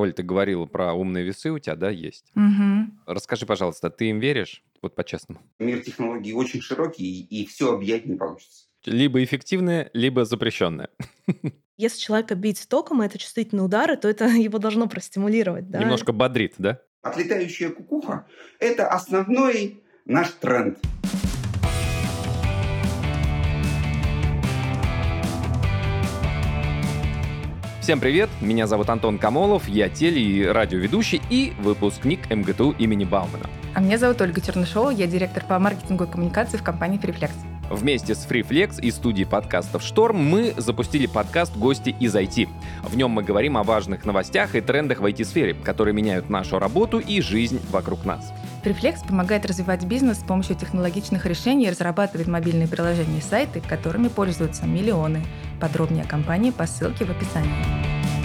Оль, ты говорила про умные весы у тебя, да, есть? Угу. Расскажи, пожалуйста, ты им веришь? Вот по-честному. Мир технологий очень широкий, и все объять не получится. Либо эффективное, либо запрещенное. Если человека бить током, и это чувствительные удары, то это его должно простимулировать, да? Немножко бодрит, да? Отлетающая кукуха – это основной наш тренд. Всем привет, меня зовут Антон Камолов, я теле- и радиоведущий и выпускник МГТУ имени Баумана. А меня зовут Ольга Чернышова, я директор по маркетингу и коммуникации в компании Freeflex. Вместе с FreeFlex и студией подкастов «Шторм» мы запустили подкаст «Гости из IT». В нем мы говорим о важных новостях и трендах в IT-сфере, которые меняют нашу работу и жизнь вокруг нас. Freeflex помогает развивать бизнес с помощью технологичных решений и разрабатывает мобильные приложения и сайты, которыми пользуются миллионы. Подробнее о компании по ссылке в описании.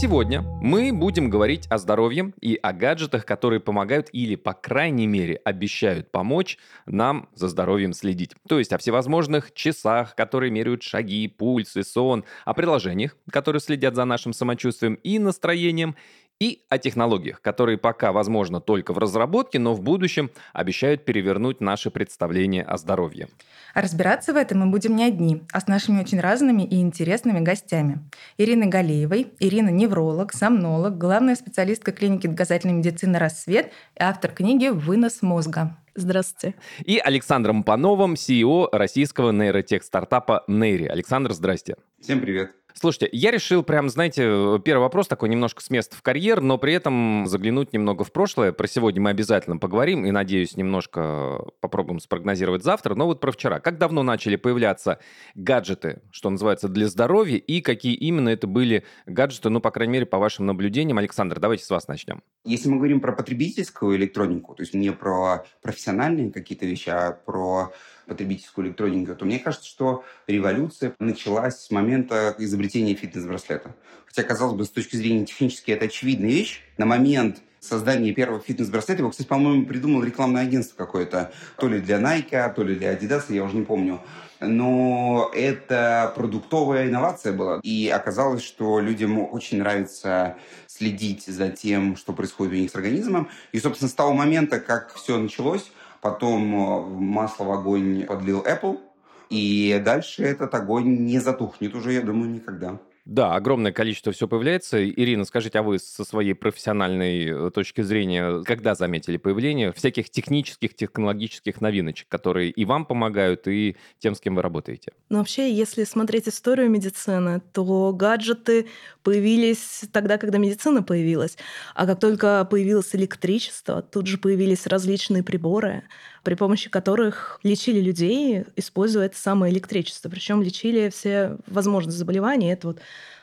Сегодня мы будем говорить о здоровье и о гаджетах, которые помогают или, по крайней мере, обещают помочь нам за здоровьем следить. То есть о всевозможных часах, которые меряют шаги, пульс и сон, о приложениях, которые следят за нашим самочувствием и настроением, и о технологиях, которые пока, возможно, только в разработке, но в будущем обещают перевернуть наше представление о здоровье. А разбираться в этом мы будем не одни, а с нашими очень разными и интересными гостями. Ириной Галеевой. Ирина – невролог, сомнолог, главная специалистка клиники доказательной медицины «Рассвет» и автор книги «Вынос мозга». Здравствуйте. И Александром Пановым, CEO российского нейротех-стартапа Нейри. Александр, здрасте. Всем привет. Слушайте, я решил прям, знаете, первый вопрос такой немножко с места в карьер, но при этом заглянуть немного в прошлое. Про сегодня мы обязательно поговорим и, надеюсь, немножко попробуем спрогнозировать завтра. Но вот про вчера. Как давно начали появляться гаджеты, что называется, для здоровья, и какие именно это были гаджеты, ну, по крайней мере, по вашим наблюдениям? Александр, давайте с вас начнем. Если мы говорим про потребительскую электронику, то есть не про профессиональные какие-то вещи, а про потребительскую электронику, то мне кажется, что революция началась с момента изобретения фитнес-браслета. Хотя, казалось бы, с точки зрения технически это очевидная вещь. На момент создания первого фитнес-браслета, его, кстати, по-моему, придумал рекламное агентство какое-то, то ли для Nike, то ли для Adidas, я уже не помню. Но это продуктовая инновация была. И оказалось, что людям очень нравится следить за тем, что происходит у них с организмом. И, собственно, с того момента, как все началось, Потом э, масло в огонь подлил Apple. И дальше этот огонь не затухнет уже, я думаю, никогда. Да, огромное количество все появляется. Ирина, скажите, а вы со своей профессиональной э, точки зрения, когда заметили появление всяких технических, технологических новиночек, которые и вам помогают, и тем, с кем вы работаете? Ну, вообще, если смотреть историю медицины, то гаджеты появились тогда, когда медицина появилась. А как только появилось электричество, тут же появились различные приборы, при помощи которых лечили людей, используя это самое электричество. Причем лечили все возможные заболевания. Это вот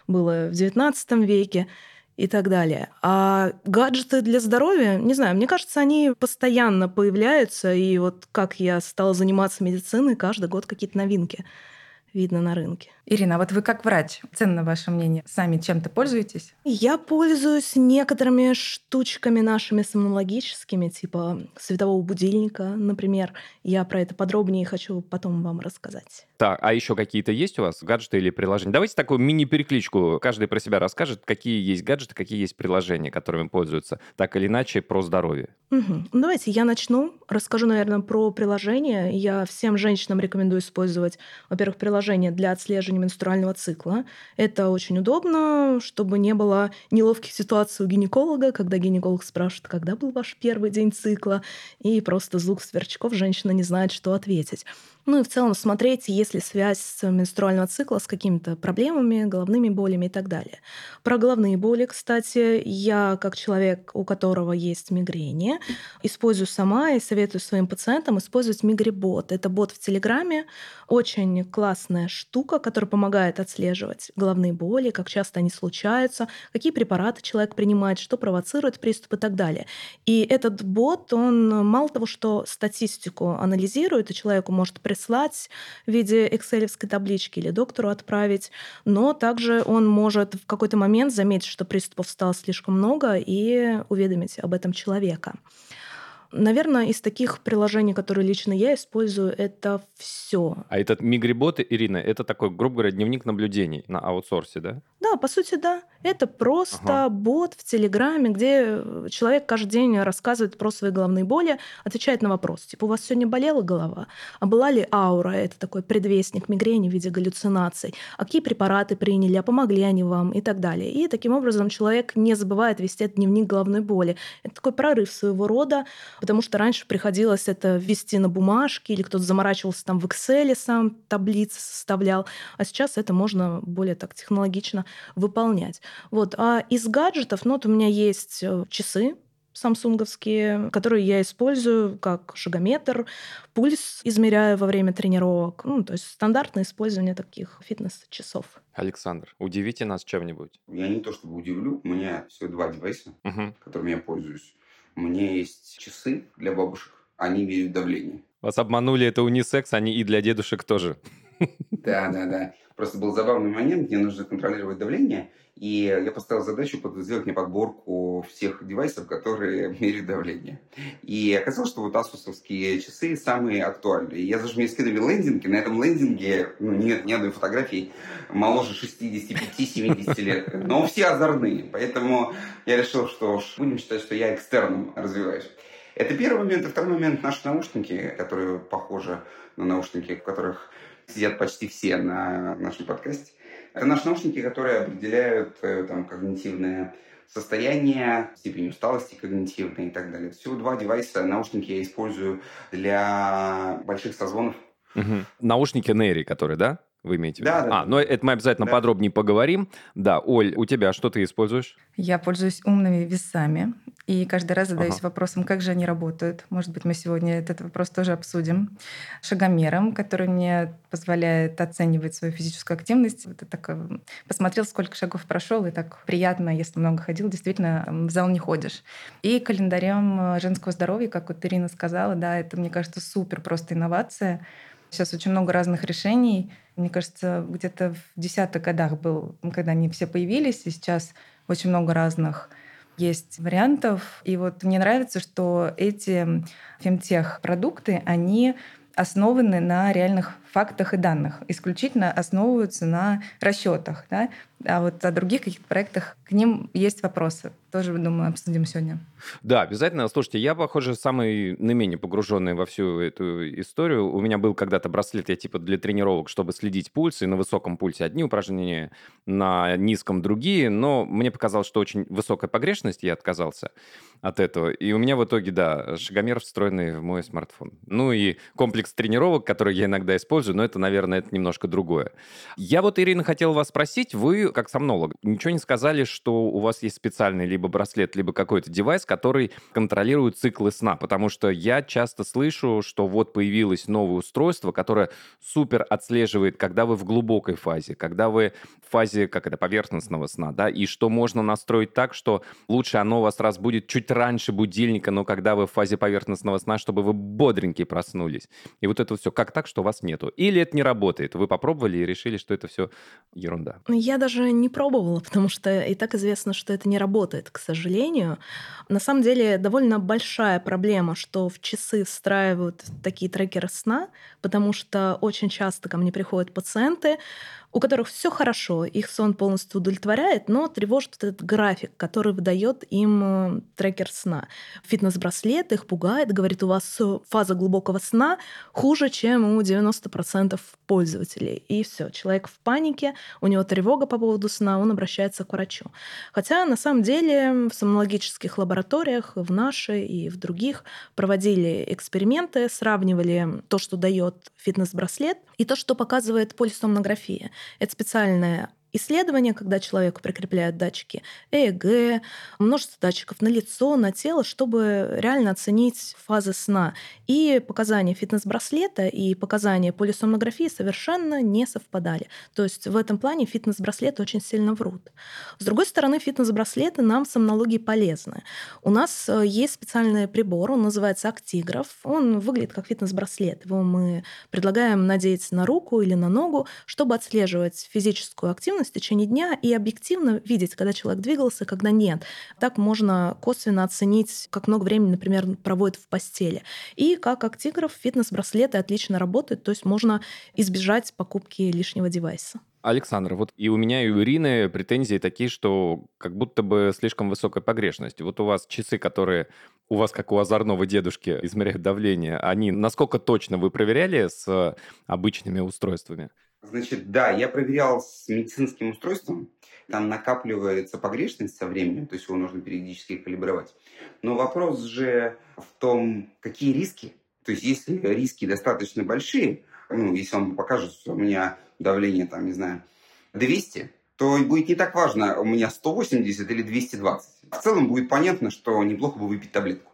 было в XIX веке и так далее. А гаджеты для здоровья, не знаю, мне кажется, они постоянно появляются, и вот как я стала заниматься медициной, каждый год какие-то новинки видно на рынке. Ирина, а вот вы как врач, ценно ваше мнение, сами чем-то пользуетесь? Я пользуюсь некоторыми штучками нашими сомнологическими, типа светового будильника, например. Я про это подробнее хочу потом вам рассказать. Так, а еще какие-то есть у вас гаджеты или приложения? Давайте такую мини-перекличку. Каждый про себя расскажет, какие есть гаджеты, какие есть приложения, которыми пользуются. Так или иначе, про здоровье. Угу. Давайте я начну. Расскажу, наверное, про приложения. Я всем женщинам рекомендую использовать, во-первых, приложение для отслеживания менструального цикла. Это очень удобно, чтобы не было неловких ситуаций у гинеколога, когда гинеколог спрашивает, когда был ваш первый день цикла, и просто звук сверчков женщина не знает, что ответить. Ну и в целом смотреть, есть ли связь менструального цикла с какими-то проблемами, головными болями и так далее. Про головные боли, кстати, я как человек, у которого есть мигрени, использую сама и советую своим пациентам использовать мигрибот. Это бот в Телеграме, очень классная штука, которая помогает отслеживать головные боли, как часто они случаются, какие препараты человек принимает, что провоцирует приступ и так далее. И этот бот, он мало того, что статистику анализирует, и человеку может прислать в виде экселевской таблички или доктору отправить, но также он может в какой-то момент заметить, что приступов стало слишком много и уведомить об этом человека. Наверное, из таких приложений, которые лично я использую, это все. А этот Мигрибот, Ирина, это такой, грубо говоря, дневник наблюдений на аутсорсе, да? Да, по сути, да. Это просто ага. бот в Телеграме, где человек каждый день рассказывает про свои головные боли, отвечает на вопрос. Типа, у вас сегодня болела голова? А была ли аура? Это такой предвестник мигрени в виде галлюцинаций. А какие препараты приняли? А помогли они вам? И так далее. И таким образом человек не забывает вести дневник головной боли. Это такой прорыв своего рода, потому что раньше приходилось это ввести на бумажке, или кто-то заморачивался там в Excel сам таблицы составлял, а сейчас это можно более так технологично выполнять. Вот. А из гаджетов, ну вот у меня есть э, часы, самсунговские, которые я использую как шагометр, пульс измеряю во время тренировок. Ну, то есть стандартное использование таких фитнес-часов. Александр, удивите нас чем-нибудь. Я не то чтобы удивлю, у меня всего два девайса, угу. которыми я пользуюсь. Меня есть часы для бабушек, они меряют давление. Вас обманули, это унисекс, они и для дедушек тоже. Да, да, да. Просто был забавный момент, мне нужно контролировать давление, и я поставил задачу сделать мне подборку всех девайсов, которые меряют давление. И оказалось, что вот асусовские часы самые актуальные. Я даже мне скидывали лендинги, на этом лендинге ну, нет ни одной фотографии моложе 65-70 лет, но все озорные. Поэтому я решил, что будем считать, что я экстерном развиваюсь. Это первый момент. И второй момент – наши наушники, которые похожи на наушники, в которых сидят почти все на нашем подкасте. Это наши наушники, которые определяют э, там, когнитивное состояние, степень усталости когнитивной и так далее. Всего два девайса. Наушники я использую для больших созвонов. Угу. Наушники Нери, которые, да? Вы имеете в виду? Да, да. А, но это мы обязательно да. подробнее поговорим. Да, Оль, у тебя что ты используешь? Я пользуюсь умными весами. И каждый раз задаюсь ага. вопросом, как же они работают. Может быть, мы сегодня этот вопрос тоже обсудим. Шагомером, который мне позволяет оценивать свою физическую активность. Это так, э, посмотрел, сколько шагов прошел, и так приятно, если много ходил, действительно в зал не ходишь. И календарем э, женского здоровья, как вот Ирина сказала, да, это, мне кажется, супер просто инновация. Сейчас очень много разных решений. Мне кажется, где-то в десятых годах был, когда они все появились, и сейчас очень много разных есть вариантов. И вот мне нравится, что эти фемтех-продукты, они основаны на реальных фактах и данных, исключительно основываются на расчетах. Да? А вот о других каких-то проектах к ним есть вопросы. Тоже, думаю, обсудим сегодня. Да, обязательно. Слушайте, я, похоже, самый наименее погруженный во всю эту историю. У меня был когда-то браслет, я типа для тренировок, чтобы следить пульс, и на высоком пульсе одни упражнения, на низком другие, но мне показалось, что очень высокая погрешность, я отказался от этого. И у меня в итоге, да, шагомер встроенный в мой смартфон. Ну и комплекс тренировок, который я иногда использую, но это, наверное, это немножко другое. Я вот, Ирина, хотел вас спросить, вы, как сомнолог, ничего не сказали, что у вас есть специальный либо браслет, либо какой-то девайс, который контролирует циклы сна, потому что я часто слышу, что вот появилось новое устройство, которое супер отслеживает, когда вы в глубокой фазе, когда вы в фазе, как это, поверхностного сна, да, и что можно настроить так, что лучше оно вас разбудит чуть раньше будильника, но когда вы в фазе поверхностного сна, чтобы вы бодренькие проснулись. И вот это все как так, что вас нету. Или это не работает? Вы попробовали и решили, что это все ерунда? Я даже не пробовала, потому что и так известно, что это не работает, к сожалению. На самом деле довольно большая проблема, что в часы встраивают такие трекеры сна, потому что очень часто ко мне приходят пациенты, у которых все хорошо, их сон полностью удовлетворяет, но тревожит этот график, который выдает им э, трекер сна. Фитнес-браслет их пугает, говорит, у вас фаза глубокого сна хуже, чем у 90% пользователей. И все, человек в панике, у него тревога по поводу сна, он обращается к врачу. Хотя на самом деле в сомнологических лабораториях, в нашей и в других, проводили эксперименты, сравнивали то, что дает фитнес-браслет, и то, что показывает полисомнография. Это специальная исследования, когда человеку прикрепляют датчики ЭЭГ, множество датчиков на лицо, на тело, чтобы реально оценить фазы сна. И показания фитнес-браслета и показания полисомнографии совершенно не совпадали. То есть в этом плане фитнес-браслеты очень сильно врут. С другой стороны, фитнес-браслеты нам в сомнологии полезны. У нас э, есть специальный прибор, он называется актиграф. Он выглядит как фитнес-браслет. Его мы предлагаем надеть на руку или на ногу, чтобы отслеживать физическую активность активность в течение дня и объективно видеть, когда человек двигался, когда нет. Так можно косвенно оценить, как много времени, например, проводит в постели. И как актиграф фитнес-браслеты отлично работают, то есть можно избежать покупки лишнего девайса. Александр, вот и у меня, и у Ирины претензии такие, что как будто бы слишком высокая погрешность. Вот у вас часы, которые у вас, как у озорного дедушки, измеряют давление, они насколько точно вы проверяли с обычными устройствами? Значит, да, я проверял с медицинским устройством. Там накапливается погрешность со временем, то есть его нужно периодически калибровать. Но вопрос же в том, какие риски. То есть если риски достаточно большие, ну, если он покажет, что у меня давление, там, не знаю, 200, то будет не так важно, у меня 180 или 220. В целом будет понятно, что неплохо бы выпить таблетку.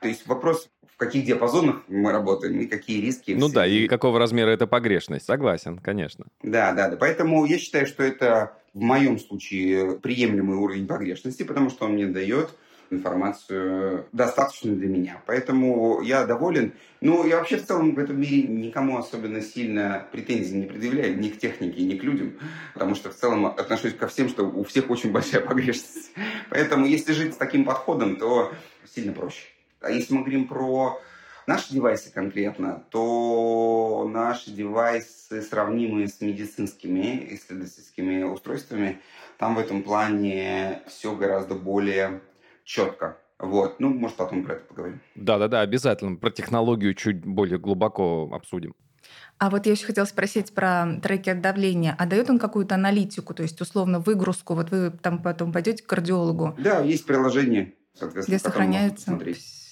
То есть вопрос, каких диапазонах мы работаем и какие риски. Ну да, и какого размера эта погрешность. Согласен, конечно. Да, да, да. Поэтому я считаю, что это в моем случае приемлемый уровень погрешности, потому что он мне дает информацию достаточную для меня. Поэтому я доволен. Ну, я вообще в целом в этом мире никому особенно сильно претензий не предъявляю, ни к технике, ни к людям, потому что в целом отношусь ко всем, что у всех очень большая погрешность. Поэтому если жить с таким подходом, то сильно проще. А если мы говорим про наши девайсы конкретно, то наши девайсы, сравнимые с медицинскими исследовательскими устройствами, там в этом плане все гораздо более четко. Вот. Ну, может, потом про это поговорим. Да-да-да, обязательно. Про технологию чуть более глубоко обсудим. А вот я еще хотела спросить про трекер давления. А дает он какую-то аналитику, то есть условно выгрузку? Вот вы там потом пойдете к кардиологу. Да, есть приложение, соответственно, где сохраняются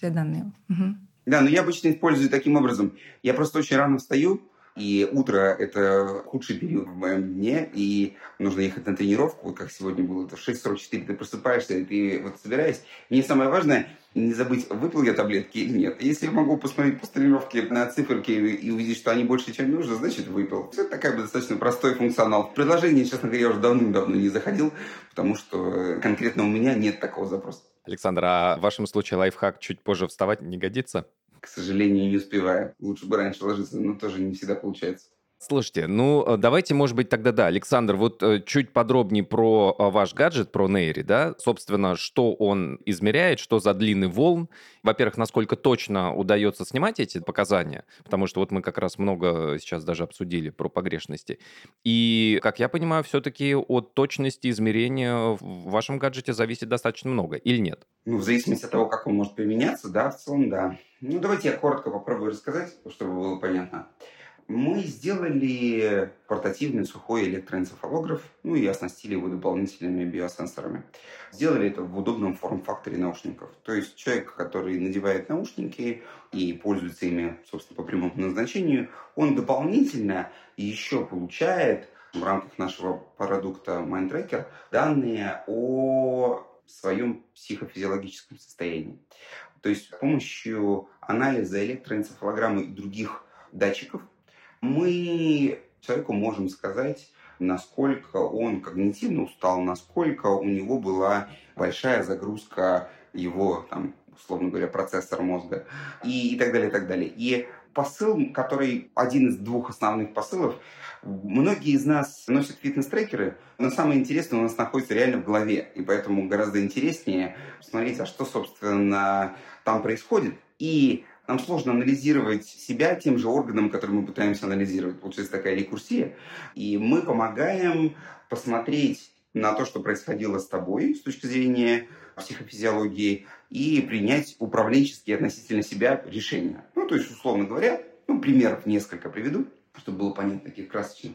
все данные. Угу. Да, но я обычно использую таким образом. Я просто очень рано встаю, и утро – это худший период в моем дне, и нужно ехать на тренировку, вот как сегодня было, это в 6.44 ты просыпаешься, и ты вот собираешься. Мне самое важное – не забыть, выпил я таблетки или нет. Если я могу посмотреть по тренировке на циферки и увидеть, что они больше, чем нужно, значит, выпил. Это такая достаточно простой функционал. В приложение, честно говоря, я уже давным-давно не заходил, потому что конкретно у меня нет такого запроса. Александр, а в вашем случае лайфхак чуть позже вставать не годится? к сожалению, не успеваю. Лучше бы раньше ложиться, но тоже не всегда получается. Слушайте, ну э, давайте, может быть, тогда да. Александр, вот э, чуть подробнее про э, ваш гаджет, про Нейри, да, собственно, что он измеряет, что за длины волн. Во-первых, насколько точно удается снимать эти показания, потому что вот мы как раз много сейчас даже обсудили про погрешности. И, как я понимаю, все-таки от точности измерения в вашем гаджете зависит достаточно много, или нет? Ну, в зависимости от того, как он может применяться, да, в целом, да. Ну, давайте я коротко попробую рассказать, чтобы было понятно. Мы сделали портативный сухой электроэнцефалограф, ну и оснастили его дополнительными биосенсорами. Сделали это в удобном форм-факторе наушников. То есть человек, который надевает наушники и пользуется ими, собственно, по прямому назначению, он дополнительно еще получает в рамках нашего продукта MindTracker данные о своем психофизиологическом состоянии. То есть с помощью анализа электроэнцефалограммы и других датчиков мы человеку можем сказать, насколько он когнитивно устал, насколько у него была большая загрузка его, там, условно говоря, процессор мозга и, и так далее, и так далее. И посыл, который один из двух основных посылов, многие из нас носят фитнес-трекеры, но самое интересное у нас находится реально в голове, и поэтому гораздо интереснее посмотреть, а что, собственно, там происходит. И нам сложно анализировать себя тем же органом, который мы пытаемся анализировать. Получается такая рекурсия. И мы помогаем посмотреть на то, что происходило с тобой с точки зрения психофизиологии, и принять управленческие относительно себя решения. Ну, то есть, условно говоря, ну, примеров несколько приведу, чтобы было понятно, таких красочных.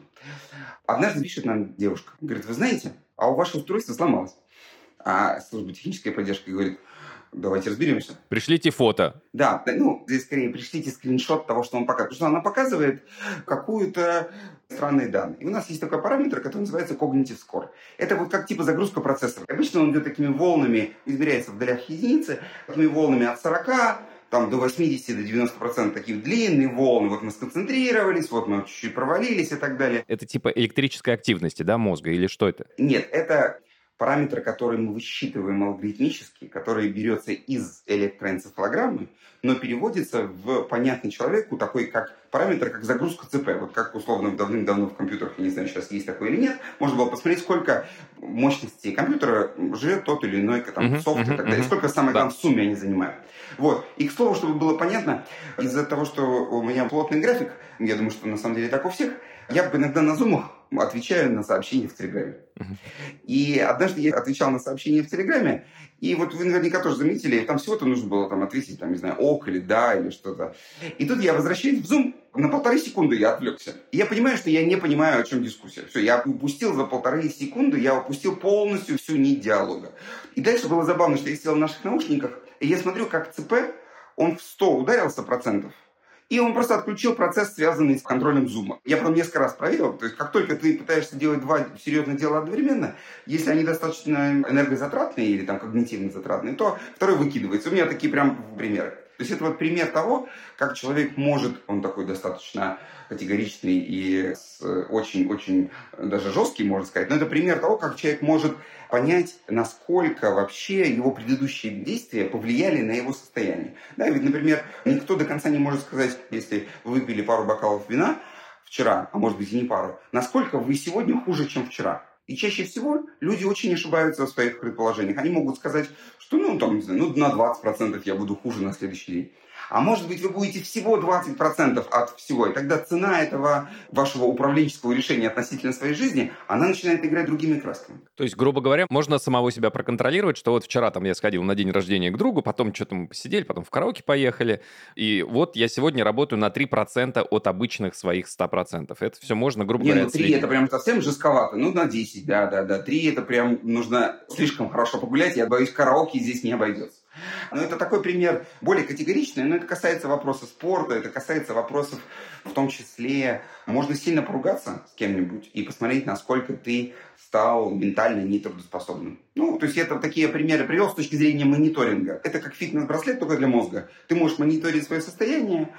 Однажды пишет нам девушка, говорит, вы знаете, а у вашего устройства сломалось. А служба технической поддержки говорит, Давайте разберемся. Пришлите фото. Да, ну, здесь скорее пришлите скриншот того, что он показывает. Потому что она показывает какую-то странные данные. И у нас есть такой параметр, который называется cognitive score. Это вот как типа загрузка процессора. Обычно он идет такими волнами, измеряется в долях единицы, такими волнами от 40 там до 80, до 90 процентов такие длинные волны. Вот мы сконцентрировались, вот мы чуть-чуть провалились и так далее. Это типа электрической активности, да, мозга, или что это? Нет, это параметр, который мы высчитываем алгоритмически, который берется из электроэнцефалограммы, но переводится в понятный человеку, такой как параметр, как загрузка ЦП. Вот как условно давным-давно в компьютерах, я не знаю, сейчас есть такое или нет, можно было посмотреть, сколько мощности компьютера жрет тот или иной там, uh-huh, софт uh-huh, и так далее. Uh-huh. Сколько, самое да. в сумме они занимают. Вот. И, к слову, чтобы было понятно, из-за того, что у меня плотный график, я думаю, что на самом деле так у всех, я иногда на зумах отвечаю на сообщения в Телеграме. И однажды я отвечал на сообщение в Телеграме, и вот вы наверняка тоже заметили, там всего-то нужно было там ответить, там, не знаю, ок или да, или что-то. И тут я возвращаюсь в Zoom, на полторы секунды я отвлекся. И я понимаю, что я не понимаю, о чем дискуссия. Все, я упустил за полторы секунды, я упустил полностью всю нить диалога. И дальше было забавно, что я сидел в наших наушниках, и я смотрю, как ЦП, он в 100 ударился процентов, и он просто отключил процесс, связанный с контролем зума. Я потом несколько раз проверил. То есть, как только ты пытаешься делать два серьезных дела одновременно, если они достаточно энергозатратные или там когнитивно затратные, то второй выкидывается. У меня такие прям примеры. То есть это вот пример того, как человек может, он такой достаточно категоричный и очень-очень даже жесткий, можно сказать, но это пример того, как человек может понять, насколько вообще его предыдущие действия повлияли на его состояние. Да, ведь, например, никто до конца не может сказать, если вы выпили пару бокалов вина вчера, а может быть и не пару, насколько вы сегодня хуже, чем вчера. И чаще всего люди очень ошибаются в своих предположениях. Они могут сказать, что ну, там, не знаю, ну, на 20% я буду хуже на следующий день. А может быть, вы будете всего 20% от всего. И тогда цена этого вашего управленческого решения относительно своей жизни, она начинает играть другими красками. То есть, грубо говоря, можно самого себя проконтролировать, что вот вчера там я сходил на день рождения к другу, потом что-то мы посидели, потом в караоке поехали, и вот я сегодня работаю на 3% от обычных своих 100%. Это все можно, грубо Не, говоря, ну 3 отследить. это прям совсем жестковато. Ну, на 10, да, да, да. 3 это прям нужно слишком хорошо погулять. Я боюсь, караоке здесь не обойдется. Но это такой пример более категоричный, но это касается вопросов спорта, это касается вопросов в том числе, можно сильно поругаться с кем-нибудь и посмотреть, насколько ты стал ментально нетрудоспособным. Ну, то есть это такие примеры привел с точки зрения мониторинга. Это как фитнес-браслет, только для мозга. Ты можешь мониторить свое состояние,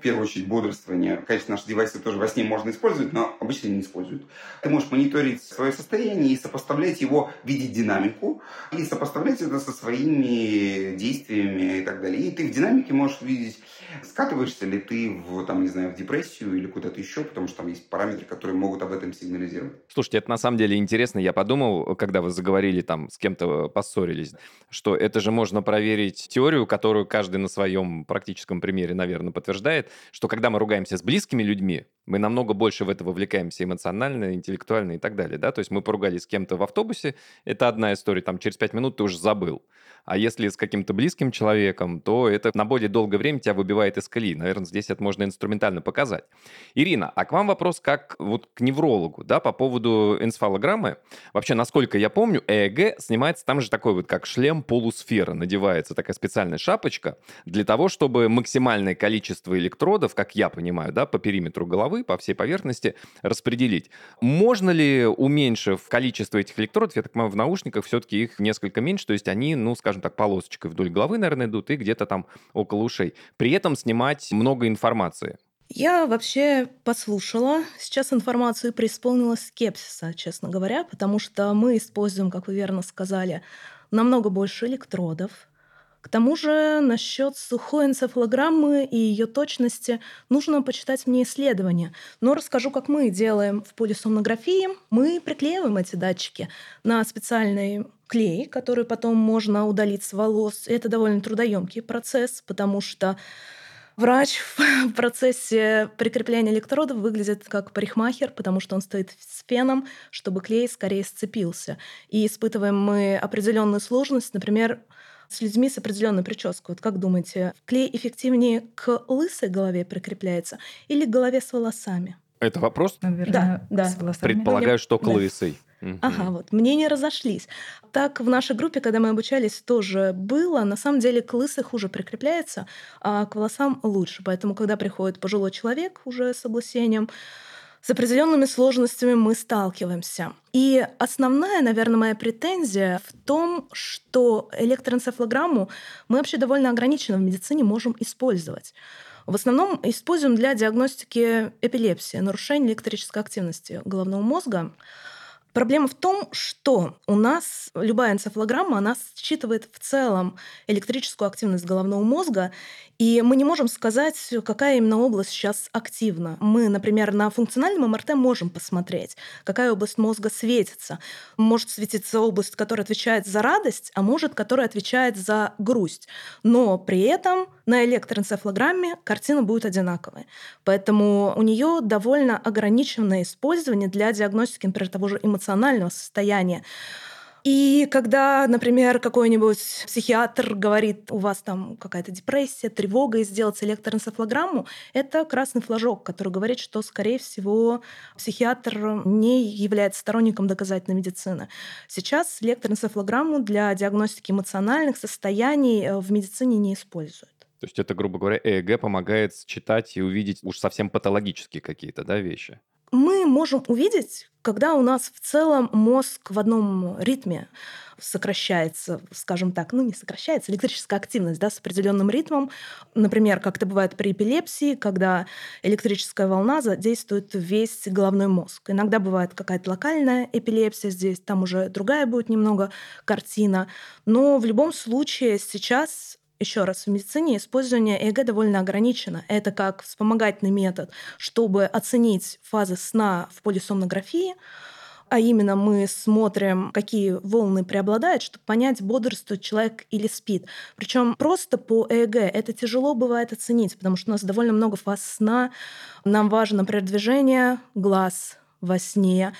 в первую очередь бодрствование. Конечно, наши девайсы тоже во сне можно использовать, но обычно не используют. Ты можешь мониторить свое состояние и сопоставлять его, видеть динамику, и сопоставлять это со своими действиями и так далее. И ты в динамике можешь видеть, скатываешься ли ты в, там, не знаю, в депрессию или куда-то еще, потому что там есть параметры, которые могут об этом сигнализировать. Слушайте, это на самом деле интересно. Я подумал, когда вы заговорили там, с кем-то поссорились, что это же можно проверить теорию, которую каждый на своем практическом примере, наверное, подтверждает, что когда мы ругаемся с близкими людьми, мы намного больше в это вовлекаемся эмоционально, интеллектуально и так далее, да, то есть мы поругались с кем-то в автобусе, это одна история, там через пять минут ты уже забыл. А если с каким-то близким человеком, то это на более долгое время тебя выбивает из колеи. Наверное, здесь это можно инструментально показать. Ирина, а к вам вопрос как вот к неврологу, да, по поводу энцефалограммы. Вообще, насколько я помню, ЭЭГ снимается там же такой вот, как шлем полусфера, надевается такая специальная шапочка для того, чтобы максимальное количество электродов, как я понимаю, да, по периметру головы по всей поверхности распределить. Можно ли, уменьшив количество этих электродов, я так понимаю, в наушниках все-таки их несколько меньше, то есть они, ну, скажем так, полосочкой вдоль головы, наверное, идут и где-то там около ушей. При этом снимать много информации. Я вообще послушала сейчас информацию и преисполнилась скепсиса, честно говоря, потому что мы используем, как вы верно сказали, намного больше электродов, к тому же насчет сухой энцефалограммы и ее точности нужно почитать мне исследования. Но расскажу, как мы делаем в полисомнографии. Мы приклеиваем эти датчики на специальный клей, который потом можно удалить с волос. Это довольно трудоемкий процесс, потому что Врач в процессе прикрепления электродов выглядит как парикмахер, потому что он стоит с феном, чтобы клей скорее сцепился. И испытываем мы определенную сложность, например, с людьми с определенной прической. Вот как думаете, клей эффективнее к лысой голове прикрепляется или к голове с волосами? Это вопрос? Наверное, да, с волосами. Предполагаю, что к лысой. Ага, вот. Мнения разошлись. Так в нашей группе, когда мы обучались, тоже было. На самом деле к лысой хуже прикрепляется, а к волосам лучше. Поэтому, когда приходит пожилой человек уже с облысением, с определенными сложностями мы сталкиваемся. И основная, наверное, моя претензия в том, что электроэнцефалограмму мы вообще довольно ограниченно в медицине можем использовать. В основном используем для диагностики эпилепсии, нарушения электрической активности головного мозга. Проблема в том, что у нас любая энцефалограмма, она считывает в целом электрическую активность головного мозга, и мы не можем сказать, какая именно область сейчас активна. Мы, например, на функциональном МРТ можем посмотреть, какая область мозга светится. Может светиться область, которая отвечает за радость, а может, которая отвечает за грусть. Но при этом на электроэнцефалограмме картина будет одинаковая. Поэтому у нее довольно ограниченное использование для диагностики, например, того же эмоционального состояния. И когда, например, какой-нибудь психиатр говорит, у вас там какая-то депрессия, тревога, и сделать электроэнцефалограмму, это красный флажок, который говорит, что, скорее всего, психиатр не является сторонником доказательной медицины. Сейчас электроэнцефалограмму для диагностики эмоциональных состояний э, в медицине не используют. То есть это, грубо говоря, ЭЭГ помогает читать и увидеть уж совсем патологические какие-то да, вещи? Мы можем увидеть, когда у нас в целом мозг в одном ритме сокращается, скажем так, ну не сокращается, электрическая активность да, с определенным ритмом. Например, как это бывает при эпилепсии, когда электрическая волна задействует весь головной мозг. Иногда бывает какая-то локальная эпилепсия здесь, там уже другая будет немного картина. Но в любом случае сейчас еще раз, в медицине использование ЭЭГ довольно ограничено. Это как вспомогательный метод, чтобы оценить фазы сна в полисомнографии, а именно мы смотрим, какие волны преобладают, чтобы понять, бодрствует человек или спит. Причем просто по ЭЭГ это тяжело бывает оценить, потому что у нас довольно много фаз сна. Нам важно, например, движение глаз во сне,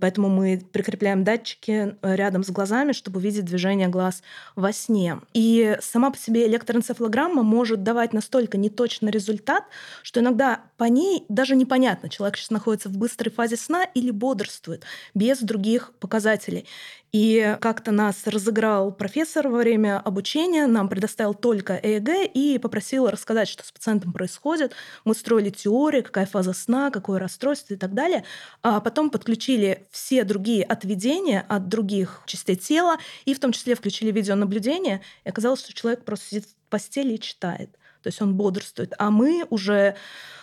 Поэтому мы прикрепляем датчики э, рядом с глазами, чтобы увидеть движение глаз во сне. И сама по себе электроэнцефалограмма может давать настолько неточный результат, что иногда по ней даже непонятно, человек сейчас находится в быстрой фазе сна или бодрствует, без других показателей. И как-то нас разыграл профессор во время обучения, нам предоставил только ЭЭГ и попросил рассказать, что с пациентом происходит. Мы строили теорию, какая фаза сна, какое расстройство и так далее. А потом подключили все другие отведения от других частей тела, и в том числе включили видеонаблюдение. И оказалось, что человек просто сидит в постели и читает то есть он бодрствует. А мы уже,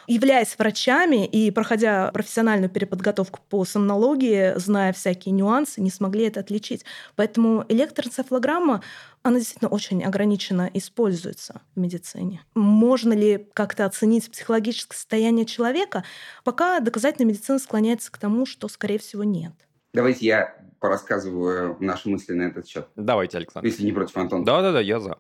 являясь врачами и проходя профессиональную переподготовку по сомнологии, зная всякие нюансы, не смогли это отличить. Поэтому электроэнцефалограмма, она действительно очень ограниченно используется в медицине. Можно ли как-то оценить психологическое состояние человека? Пока доказательная медицина склоняется к тому, что, скорее всего, нет. Давайте я порассказываю наши мысли на этот счет. Давайте, Александр. Если не против, Антон. Да-да-да, я за.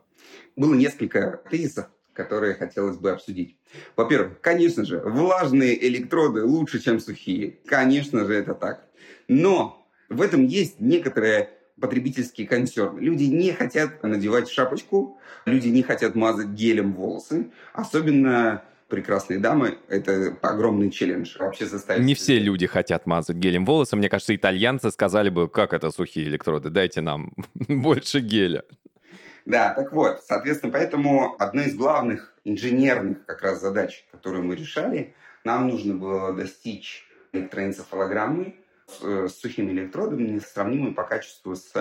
Было несколько тезисов, которые хотелось бы обсудить. Во-первых, конечно же, влажные электроды лучше, чем сухие. Конечно же, это так. Но в этом есть некоторые потребительские консерны. Люди не хотят надевать шапочку, люди не хотят мазать гелем волосы, особенно прекрасные дамы, это огромный челлендж вообще заставить. Не все люди хотят мазать гелем волосы. Мне кажется, итальянцы сказали бы, как это сухие электроды, дайте нам больше геля. Да, так вот, соответственно, поэтому одна из главных инженерных как раз задач, которую мы решали, нам нужно было достичь электроэнцефалограммы с, э, с сухими электродами, несравнимой по качеству с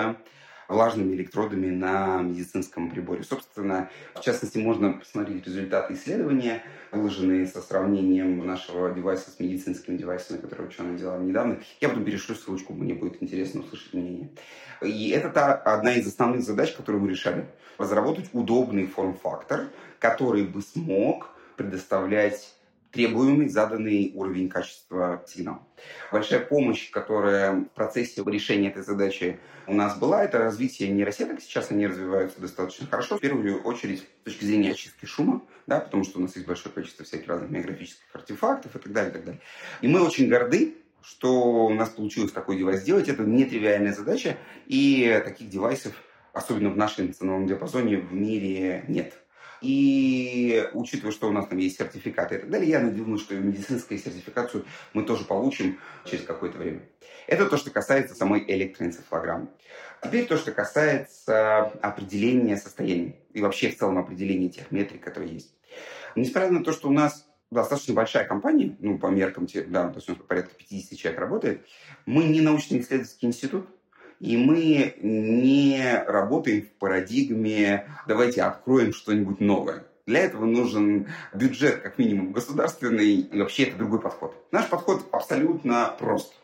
влажными электродами на медицинском приборе. Собственно, в частности, можно посмотреть результаты исследования, выложенные со сравнением нашего девайса с медицинскими девайсами, которые ученые делали недавно. Я потом перешлю ссылочку, мне будет интересно услышать мнение. И это та, одна из основных задач, которую мы решали. Разработать удобный форм-фактор, который бы смог предоставлять требуемый заданный уровень качества сигнала. Большая помощь, которая в процессе решения этой задачи у нас была, это развитие нейросеток. Сейчас они развиваются достаточно хорошо. В первую очередь с точки зрения очистки шума, да, потому что у нас есть большое количество всяких разных миографических артефактов и так далее, и так далее. И мы очень горды, что у нас получилось такой девайс сделать. Это нетривиальная задача, и таких девайсов, особенно в нашем ценовом диапазоне, в мире нет. И учитывая, что у нас там есть сертификаты и так далее, я думаю, что медицинскую сертификацию мы тоже получим через какое-то время. Это то, что касается самой электроэнцефалограммы. Теперь то, что касается определения состояния и вообще в целом определения тех метрик, которые есть. Несмотря на то, что у нас достаточно большая компания, ну, по меркам, да, то есть у нас порядка 50 человек работает, мы не научно-исследовательский институт, и мы не работаем в парадигме «давайте откроем что-нибудь новое». Для этого нужен бюджет, как минимум, государственный, и вообще это другой подход. Наш подход абсолютно прост.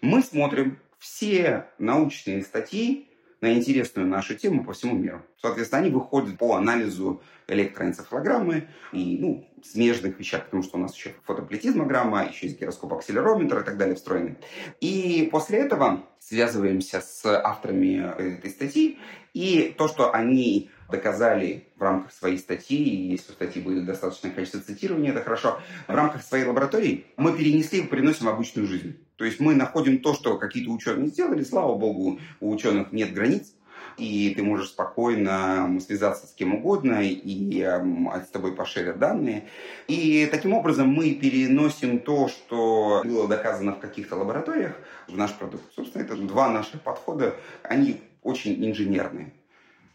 Мы смотрим все научные статьи на интересную нашу тему по всему миру. Соответственно, они выходят по анализу электроэнцефалограммы и ну, смежных вещах, потому что у нас еще фотоплетизмограмма, еще есть гироскоп-акселерометр и так далее встроены. И после этого связываемся с авторами этой статьи, и то, что они доказали в рамках своей статьи, и если у статьи будет достаточное количество цитирования, это хорошо, в рамках своей лаборатории мы перенесли и приносим в обычную жизнь. То есть мы находим то, что какие-то ученые сделали, слава богу, у ученых нет границ, и ты можешь спокойно связаться с кем угодно, и э, с тобой пошерят данные. И таким образом мы переносим то, что было доказано в каких-то лабораториях, в наш продукт. Собственно, это два наших подхода, они очень инженерные.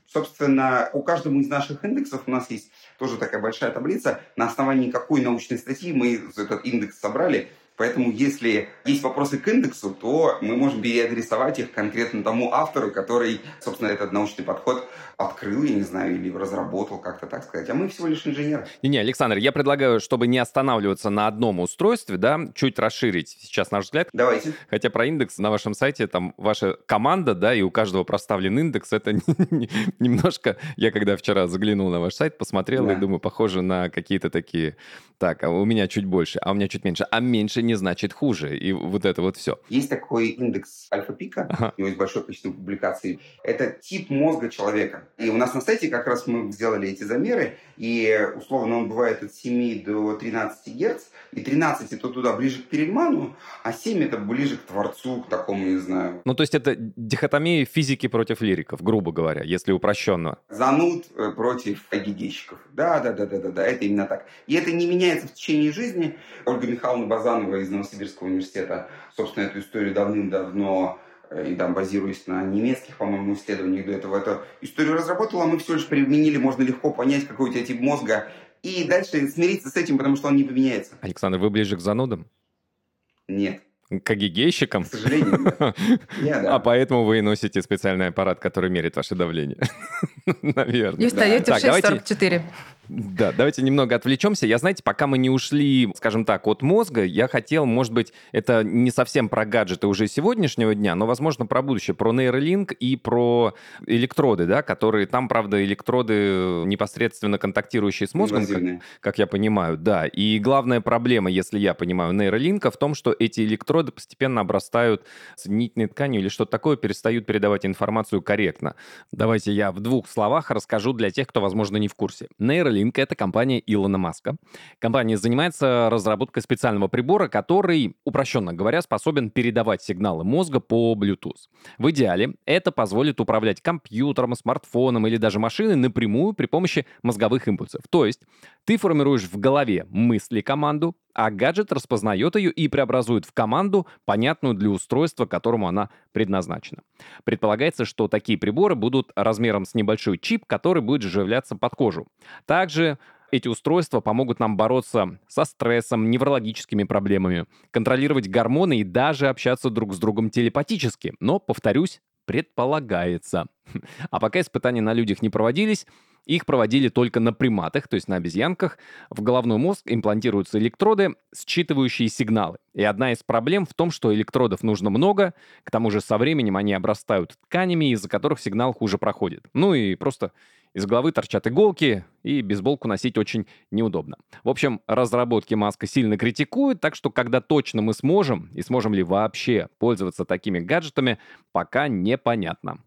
Собственно, у каждого из наших индексов у нас есть тоже такая большая таблица, на основании какой научной статьи мы этот индекс собрали – Поэтому, если есть вопросы к индексу, то мы можем переадресовать их конкретно тому автору, который, собственно, этот научный подход открыл, я не знаю, или разработал, как-то так сказать. А мы всего лишь инженеры. Не-не, Александр, я предлагаю, чтобы не останавливаться на одном устройстве, да, чуть расширить сейчас наш взгляд. Давайте. Хотя про индекс на вашем сайте, там ваша команда, да, и у каждого проставлен индекс, это немножко... Я когда вчера заглянул на ваш сайт, посмотрел да. и думаю, похоже на какие-то такие... Так, а у меня чуть больше, а у меня чуть меньше. А меньше не значит хуже. И вот это вот все. Есть такой индекс альфа-пика, ага. у него есть большое количество публикаций. Это тип мозга человека. И у нас на сайте как раз мы сделали эти замеры, и условно он бывает от 7 до 13 Гц, и 13 это туда ближе к Перельману, а 7 это ближе к Творцу, к такому, не знаю. Ну, то есть это дихотомия физики против лириков, грубо говоря, если упрощенно. Зануд э, против агигейщиков. Да, да, да, да, да, да, это именно так. И это не меняется в течение жизни. Ольга Михайловна Базанова из Новосибирского университета, собственно, эту историю давным-давно Э, и там базируясь на немецких, по-моему, исследованиях до этого, эту историю разработала, мы все лишь применили, можно легко понять, какой у тебя тип мозга, и дальше смириться с этим, потому что он не поменяется. Александр, вы ближе к занудам? Нет. К агигейщикам? К сожалению, Я, да. А поэтому вы носите специальный аппарат, который мерит ваше давление. Наверное. И встаете в 6.44. Да, давайте немного отвлечемся. Я, знаете, пока мы не ушли, скажем так, от мозга, я хотел, может быть, это не совсем про гаджеты уже сегодняшнего дня, но, возможно, про будущее, про нейролинк и про электроды, да, которые там, правда, электроды непосредственно контактирующие с мозгом, как, как я понимаю, да. И главная проблема, если я понимаю, нейролинка в том, что эти электроды постепенно обрастают соединительной тканью или что-то такое, перестают передавать информацию корректно. Давайте я в двух словах расскажу для тех, кто, возможно, не в курсе. Нейролинк Neuralink — это компания Илона Маска. Компания занимается разработкой специального прибора, который, упрощенно говоря, способен передавать сигналы мозга по Bluetooth. В идеале это позволит управлять компьютером, смартфоном или даже машиной напрямую при помощи мозговых импульсов. То есть ты формируешь в голове мысли команду, а гаджет распознает ее и преобразует в команду, понятную для устройства, которому она предназначена. Предполагается, что такие приборы будут размером с небольшой чип, который будет вживляться под кожу. Также эти устройства помогут нам бороться со стрессом, неврологическими проблемами, контролировать гормоны и даже общаться друг с другом телепатически. Но, повторюсь, предполагается. А пока испытания на людях не проводились, их проводили только на приматах, то есть на обезьянках. В головной мозг имплантируются электроды, считывающие сигналы. И одна из проблем в том, что электродов нужно много, к тому же со временем они обрастают тканями, из-за которых сигнал хуже проходит. Ну и просто из головы торчат иголки, и бейсболку носить очень неудобно. В общем, разработки Маска сильно критикуют, так что когда точно мы сможем, и сможем ли вообще пользоваться такими гаджетами, пока непонятно.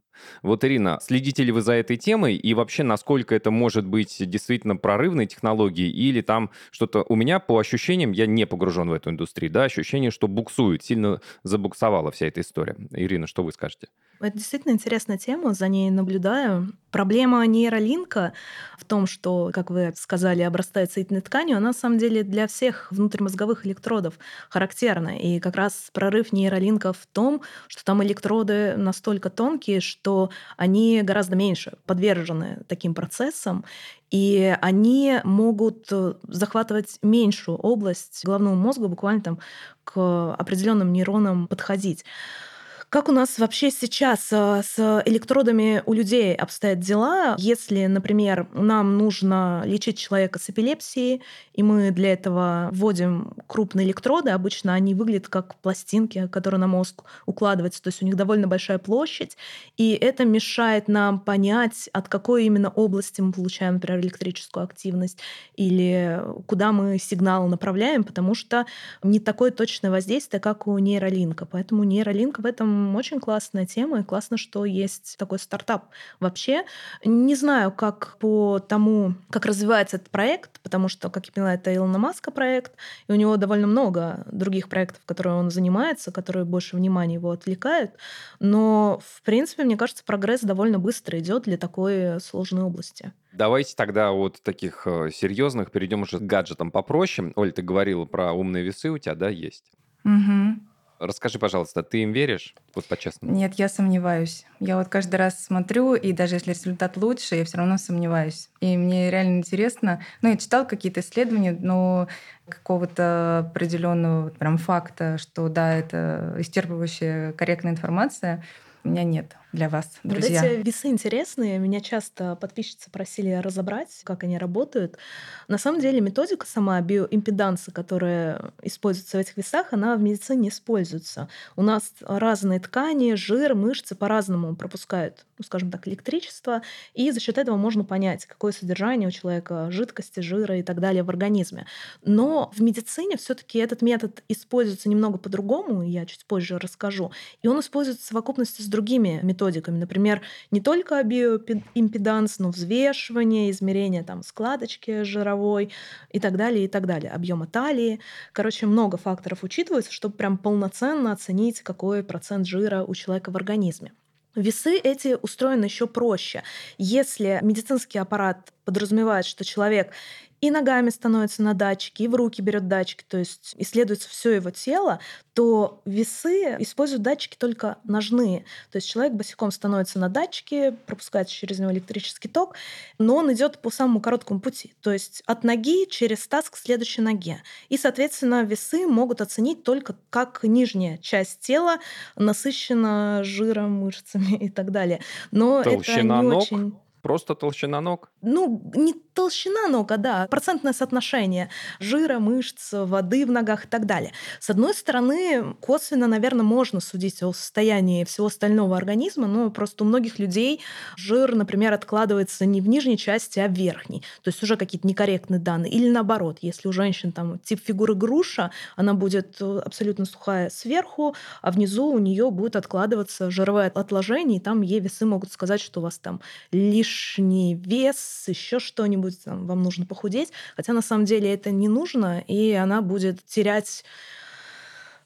Вот, Ирина, следите ли вы за этой темой и вообще насколько это может быть действительно прорывной технологией или там что-то... У меня по ощущениям, я не погружен в эту индустрию, да, ощущение, что буксует, сильно забуксовала вся эта история. Ирина, что вы скажете? Это действительно интересная тема, за ней наблюдаю. Проблема нейролинка в том, что, как вы сказали, обрастает соединительной тканью, она на самом деле для всех внутримозговых электродов характерна. И как раз прорыв нейролинка в том, что там электроды настолько тонкие, что они гораздо меньше подвержены таким процессам, и они могут захватывать меньшую область головного мозга, буквально там к определенным нейронам подходить. Как у нас вообще сейчас э, с электродами у людей обстоят дела? Если, например, нам нужно лечить человека с эпилепсией, и мы для этого вводим крупные электроды, обычно они выглядят как пластинки, которые на мозг укладываются, то есть у них довольно большая площадь, и это мешает нам понять, от какой именно области мы получаем, например, электрическую активность, или куда мы сигнал направляем, потому что не такое точное воздействие, как у нейролинка. Поэтому нейролинк в этом очень классная тема, и классно, что есть такой стартап. Вообще, не знаю, как по тому, как развивается этот проект, потому что, как я поняла, это Илона Маска проект, и у него довольно много других проектов, которые он занимается, которые больше внимания его отвлекают. Но, в принципе, мне кажется, прогресс довольно быстро идет для такой сложной области. Давайте тогда от таких э, серьезных перейдем уже к гаджетам попроще. Оль, ты говорила про умные весы, у тебя, да, есть? Угу. Расскажи, пожалуйста, ты им веришь? Вот по-честному. Нет, я сомневаюсь. Я вот каждый раз смотрю, и даже если результат лучше, я все равно сомневаюсь. И мне реально интересно. Ну, я читал какие-то исследования, но какого-то определенного прям факта, что да, это исчерпывающая корректная информация, у меня нет для вас, друзья. Вот эти весы интересные. Меня часто подписчицы просили разобрать, как они работают. На самом деле методика сама биоимпеданса, которая используется в этих весах, она в медицине используется. У нас разные ткани, жир, мышцы по-разному пропускают, ну, скажем так, электричество, и за счет этого можно понять, какое содержание у человека жидкости, жира и так далее в организме. Но в медицине все-таки этот метод используется немного по-другому, я чуть позже расскажу, и он используется в совокупности с другими методиками методиками. Например, не только биоимпеданс, но взвешивание, измерение там, складочки жировой и так далее, и так далее. Объема талии. Короче, много факторов учитывается, чтобы прям полноценно оценить, какой процент жира у человека в организме. Весы эти устроены еще проще. Если медицинский аппарат подразумевает, что человек и ногами становится на датчике, и в руки берет датчики, то есть исследуется все его тело, то весы используют датчики только ножные. То есть человек босиком становится на датчике, пропускается через него электрический ток, но он идет по самому короткому пути. То есть от ноги через таз к следующей ноге. И, соответственно, весы могут оценить только как нижняя часть тела насыщена жиром, мышцами и так далее. Но Толщина это не ног? очень... Просто толщина ног? Ну, не толщина ног, а да, процентное соотношение жира, мышц, воды в ногах и так далее. С одной стороны, косвенно, наверное, можно судить о состоянии всего остального организма, но просто у многих людей жир, например, откладывается не в нижней части, а в верхней. То есть уже какие-то некорректные данные. Или наоборот, если у женщин там тип фигуры груша, она будет абсолютно сухая сверху, а внизу у нее будет откладываться жировое отложение, и там ей весы могут сказать, что у вас там лишь лишний вес, еще что-нибудь, там, вам нужно похудеть. Хотя на самом деле это не нужно, и она будет терять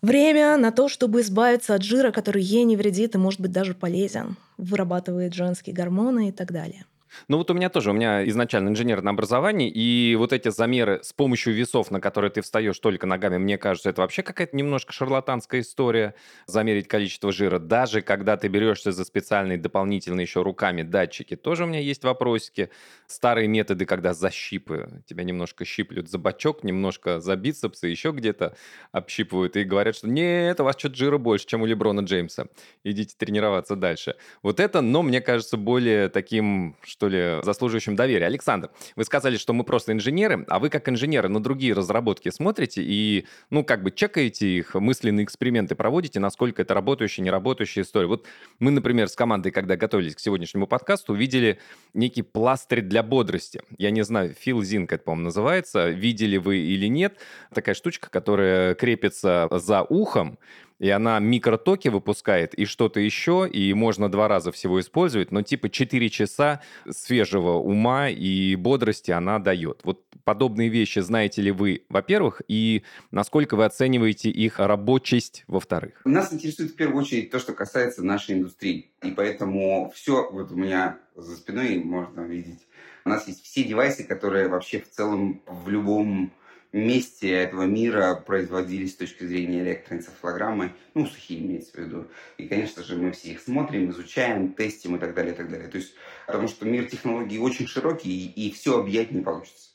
время на то, чтобы избавиться от жира, который ей не вредит и может быть даже полезен, вырабатывает женские гормоны и так далее. Ну вот у меня тоже, у меня изначально инженерное образование, и вот эти замеры с помощью весов, на которые ты встаешь только ногами, мне кажется, это вообще какая-то немножко шарлатанская история, замерить количество жира. Даже когда ты берешься за специальные дополнительные еще руками датчики, тоже у меня есть вопросики. Старые методы, когда за щипы, тебя немножко щиплют за бачок, немножко за бицепсы, еще где-то общипывают и говорят, что нет, у вас что-то жира больше, чем у Леброна Джеймса. Идите тренироваться дальше. Вот это, но мне кажется, более таким, что ли, заслуживающим доверия. Александр, вы сказали, что мы просто инженеры, а вы как инженеры на другие разработки смотрите и, ну, как бы чекаете их, мысленные эксперименты проводите, насколько это работающая, неработающая история. Вот мы, например, с командой, когда готовились к сегодняшнему подкасту, увидели некий пластырь для бодрости. Я не знаю, Фил Зинк это, по-моему, называется. Видели вы или нет? Такая штучка, которая крепится за ухом, и она микротоки выпускает и что-то еще, и можно два раза всего использовать, но типа 4 часа свежего ума и бодрости она дает. Вот подобные вещи знаете ли вы, во-первых, и насколько вы оцениваете их рабочесть, во-вторых? Нас интересует в первую очередь то, что касается нашей индустрии. И поэтому все, вот у меня за спиной можно видеть, у нас есть все девайсы, которые вообще в целом в любом месте этого мира производились с точки зрения электроэнцефалограммы, ну, сухие имеется в виду. И, конечно же, мы все их смотрим, изучаем, тестим и так далее, и так далее. То есть, потому что мир технологий очень широкий, и, и все объять не получится.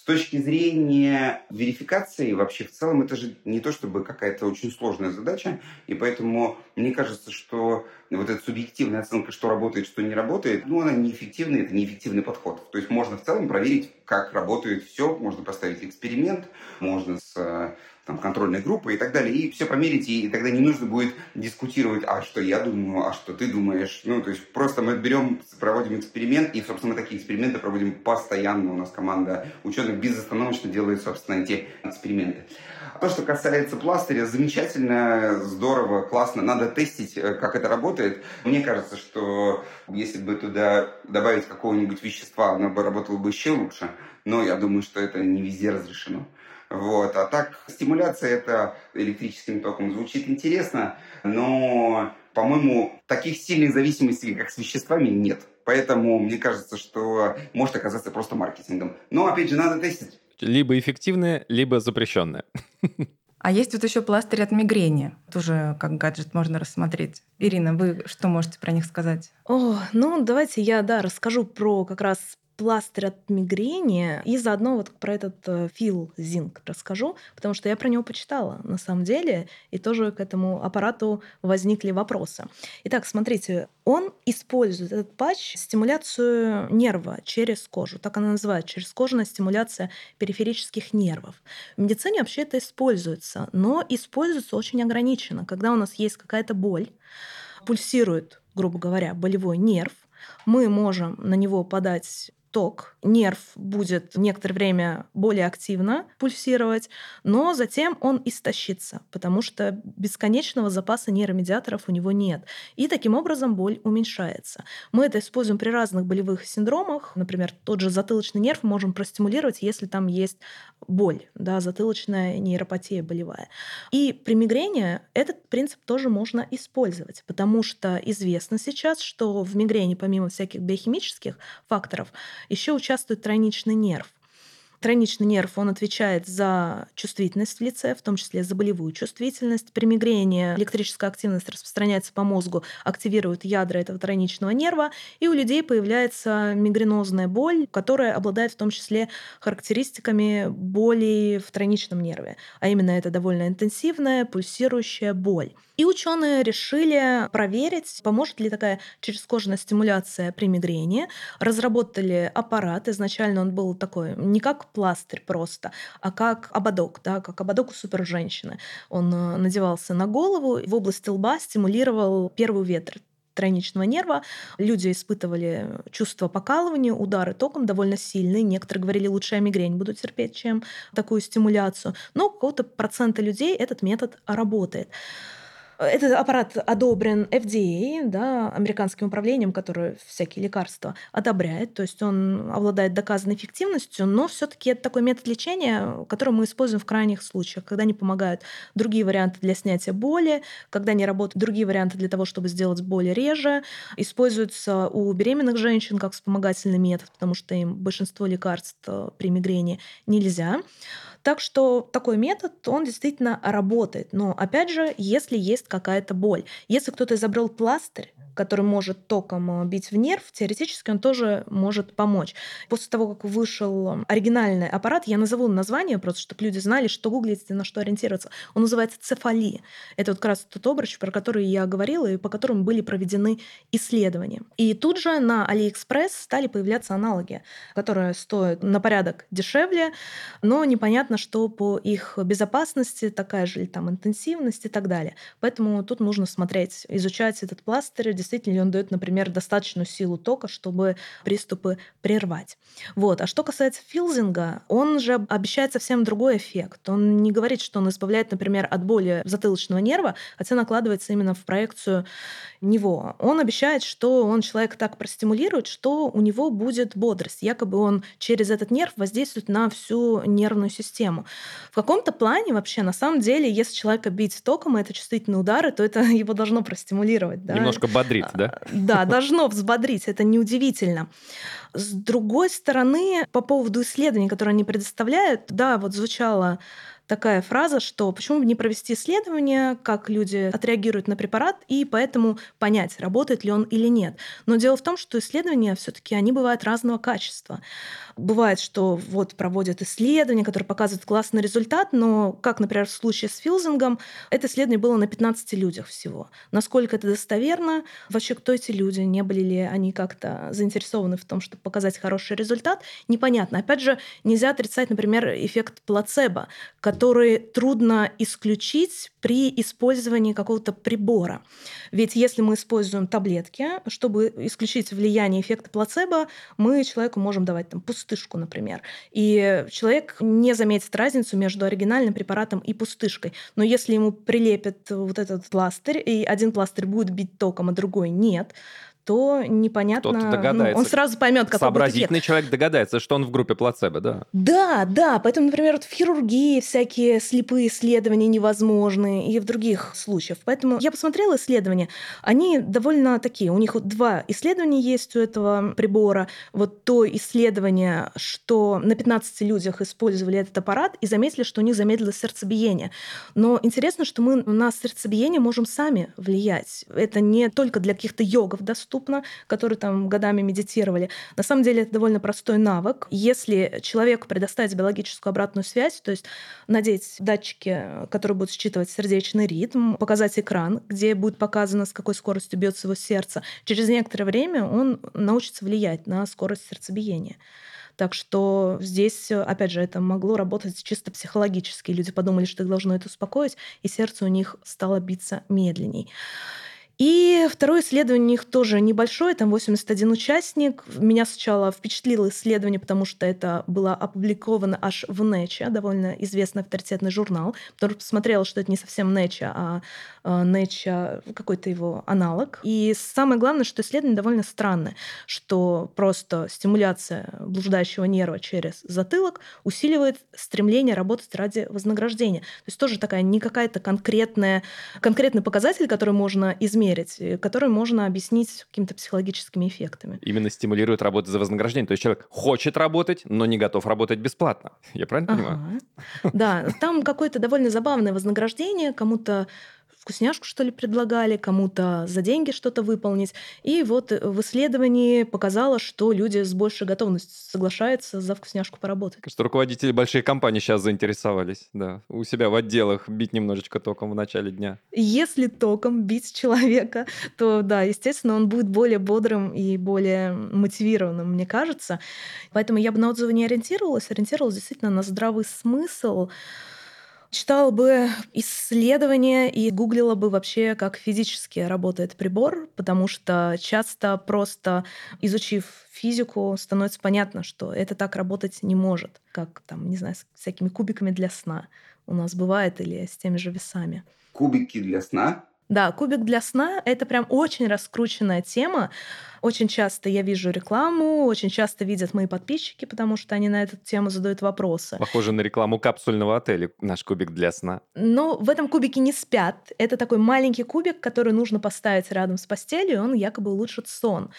С точки зрения верификации, вообще в целом это же не то чтобы какая-то очень сложная задача, и поэтому мне кажется, что вот эта субъективная оценка, что работает, что не работает, ну, она неэффективная, это неэффективный подход. То есть можно в целом проверить, как работает все, можно поставить эксперимент, можно с там, контрольной группы и так далее, и все померить, и тогда не нужно будет дискутировать, а что я думаю, а что ты думаешь. Ну, то есть просто мы берем, проводим эксперимент, и, собственно, мы такие эксперименты проводим постоянно. У нас команда ученых безостановочно делает, собственно, эти эксперименты. То, что касается пластыря, замечательно, здорово, классно. Надо тестить, э, как это работает. Мне кажется, что если бы туда добавить какого-нибудь вещества, оно бы работало бы еще лучше. Но я думаю, что это не везде разрешено. Вот. А так, стимуляция это электрическим током звучит интересно, но, по-моему, таких сильных зависимостей, как с веществами, нет. Поэтому мне кажется, что может оказаться просто маркетингом. Но, опять же, надо тестить. Либо эффективное, либо запрещенное. А есть вот еще пластырь от мигрени. Тоже как гаджет можно рассмотреть. Ирина, вы что можете про них сказать? О, ну давайте я, да, расскажу про как раз пластырь от мигрени. И заодно вот про этот э, Фил Зинг расскажу, потому что я про него почитала на самом деле, и тоже к этому аппарату возникли вопросы. Итак, смотрите, он использует этот патч стимуляцию нерва через кожу. Так она называется, через кожная стимуляция периферических нервов. В медицине вообще это используется, но используется очень ограниченно. Когда у нас есть какая-то боль, пульсирует, грубо говоря, болевой нерв, мы можем на него подать ток, нерв будет некоторое время более активно пульсировать, но затем он истощится, потому что бесконечного запаса нейромедиаторов у него нет. И таким образом боль уменьшается. Мы это используем при разных болевых синдромах. Например, тот же затылочный нерв можем простимулировать, если там есть боль, да, затылочная нейропатия болевая. И при мигрени этот принцип тоже можно использовать, потому что известно сейчас, что в мигрени помимо всяких биохимических факторов еще участвует тройничный нерв. Тройничный нерв, он отвечает за чувствительность в лице, в том числе за болевую чувствительность. При мигрени электрическая активность распространяется по мозгу, активирует ядра этого тройничного нерва, и у людей появляется мигренозная боль, которая обладает в том числе характеристиками боли в тройничном нерве. А именно это довольно интенсивная, пульсирующая боль. И ученые решили проверить, поможет ли такая черезкожная стимуляция при мигрени. Разработали аппарат. Изначально он был такой не как пластырь просто, а как ободок, да, как ободок у супер-женщины. Он э, надевался на голову, в область лба стимулировал первый ветер, тройничного нерва. Люди испытывали чувство покалывания, удары током довольно сильные. Некоторые говорили, лучше я мигрень буду терпеть, чем такую стимуляцию. Но у какого-то процента людей этот метод работает. Этот аппарат одобрен FDA, да, американским управлением, которое всякие лекарства одобряет, то есть он обладает доказанной эффективностью, но все таки это такой метод лечения, который мы используем в крайних случаях, когда не помогают другие варианты для снятия боли, когда не работают другие варианты для того, чтобы сделать боли реже. Используется у беременных женщин как вспомогательный метод, потому что им большинство лекарств при мигрени нельзя. Так что такой метод, он действительно работает. Но опять же, если есть какая-то боль. Если кто-то изобрел пластырь, который может током э, бить в нерв, теоретически он тоже может помочь. После того, как вышел оригинальный аппарат, я назову название просто, чтобы люди знали, что гуглить и на что ориентироваться. Он называется цефали. Это вот как раз тот обруч, про который я говорила и по которому были проведены исследования. И тут же на AliExpress стали появляться аналоги, которые стоят на порядок дешевле, но непонятно, что по их безопасности, такая же ли там интенсивность и так далее. Поэтому тут нужно смотреть, изучать этот пластырь, действительно ли он дает, например, достаточную силу тока, чтобы приступы прервать. Вот. А что касается филзинга, он же обещает совсем другой эффект. Он не говорит, что он избавляет, например, от боли затылочного нерва, хотя накладывается именно в проекцию него. Он обещает, что он человека так простимулирует, что у него будет бодрость. Якобы он через этот нерв воздействует на всю нервную систему. В каком-то плане вообще, на самом деле, если человека бить током, и это чувствительные удары, то это его должно простимулировать. Да? Немножко бодрить, да? А, да, должно взбодрить. Это неудивительно. С другой стороны, по поводу исследований, которые они предоставляют, да, вот звучало такая фраза, что почему бы не провести исследование, как люди отреагируют на препарат, и поэтому понять, работает ли он или нет. Но дело в том, что исследования все таки они бывают разного качества. Бывает, что вот проводят исследования, которые показывают классный результат, но, как, например, в случае с Филзингом, это исследование было на 15 людях всего. Насколько это достоверно? Вообще, кто эти люди? Не были ли они как-то заинтересованы в том, чтобы показать хороший результат? Непонятно. Опять же, нельзя отрицать, например, эффект плацебо, который трудно исключить при использовании какого-то прибора. Ведь если мы используем таблетки, чтобы исключить влияние эффекта плацебо, мы человеку можем давать там пустышку, например. И человек не заметит разницу между оригинальным препаратом и пустышкой. Но если ему прилепят вот этот пластырь, и один пластырь будет бить током, а другой нет, то непонятно. Ну, он сразу поймет, какой Сообразительный будет человек догадается, что он в группе плацебо, да. Да, да. Поэтому, например, вот в хирургии всякие слепые исследования невозможны и в других случаях. Поэтому я посмотрела исследования. Они довольно такие. У них вот два исследования есть у этого прибора. Вот то исследование, что на 15 людях использовали этот аппарат и заметили, что у них замедлилось сердцебиение. Но интересно, что мы на сердцебиение можем сами влиять. Это не только для каких-то йогов доступно, которые там годами медитировали. На самом деле это довольно простой навык. Если человеку предоставить биологическую обратную связь, то есть надеть датчики, которые будут считывать сердечный ритм, показать экран, где будет показано, с какой скоростью бьется его сердце, через некоторое время он научится влиять на скорость сердцебиения. Так что здесь, опять же, это могло работать чисто психологически. Люди подумали, что их должно это успокоить, и сердце у них стало биться медленней. И второе исследование у них тоже небольшое, там 81 участник. Меня сначала впечатлило исследование, потому что это было опубликовано аж в Nature, довольно известный авторитетный журнал. Потом посмотрела, что это не совсем Nature, а Nature какой-то его аналог. И самое главное, что исследование довольно странное, что просто стимуляция блуждающего нерва через затылок усиливает стремление работать ради вознаграждения. То есть тоже такая не какая-то конкретная, конкретный показатель, который можно измерить, который можно объяснить какими-то психологическими эффектами. Именно стимулирует работу за вознаграждение. То есть человек хочет работать, но не готов работать бесплатно. Я правильно Ага. понимаю? Да, там какое-то довольно забавное вознаграждение, кому-то вкусняшку, что ли, предлагали, кому-то за деньги что-то выполнить. И вот в исследовании показало, что люди с большей готовностью соглашаются за вкусняшку поработать. Что руководители больших компаний сейчас заинтересовались, да, у себя в отделах бить немножечко током в начале дня. Если током бить человека, то да, естественно, он будет более бодрым и более мотивированным, мне кажется. Поэтому я бы на отзывы не ориентировалась, ориентировалась действительно на здравый смысл, читала бы исследования и гуглила бы вообще, как физически работает прибор, потому что часто просто изучив физику, становится понятно, что это так работать не может, как там, не знаю, с всякими кубиками для сна у нас бывает или с теми же весами. Кубики для сна. Да, кубик для сна — это прям очень раскрученная тема. Очень часто я вижу рекламу, очень часто видят мои подписчики, потому что они на эту тему задают вопросы. Похоже на рекламу капсульного отеля, наш кубик для сна. Но в этом кубике не спят. Это такой маленький кубик, который нужно поставить рядом с постелью, и он якобы улучшит сон.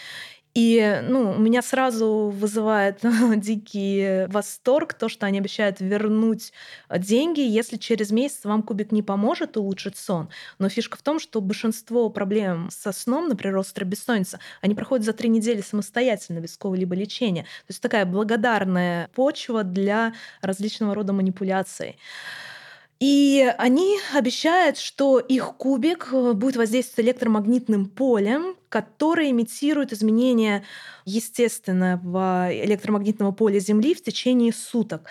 И ну, у меня сразу вызывает дикий восторг то, что они обещают вернуть деньги, если через месяц вам кубик не поможет улучшить сон. Но фишка в том, что большинство проблем со сном, например, острая бессонница, они проходят за три недели самостоятельно, без какого-либо лечения. То есть такая благодарная почва для различного рода манипуляций. И они обещают, что их кубик э, будет воздействовать электромагнитным полем, которое имитирует изменения естественного электромагнитного поля Земли в течение суток.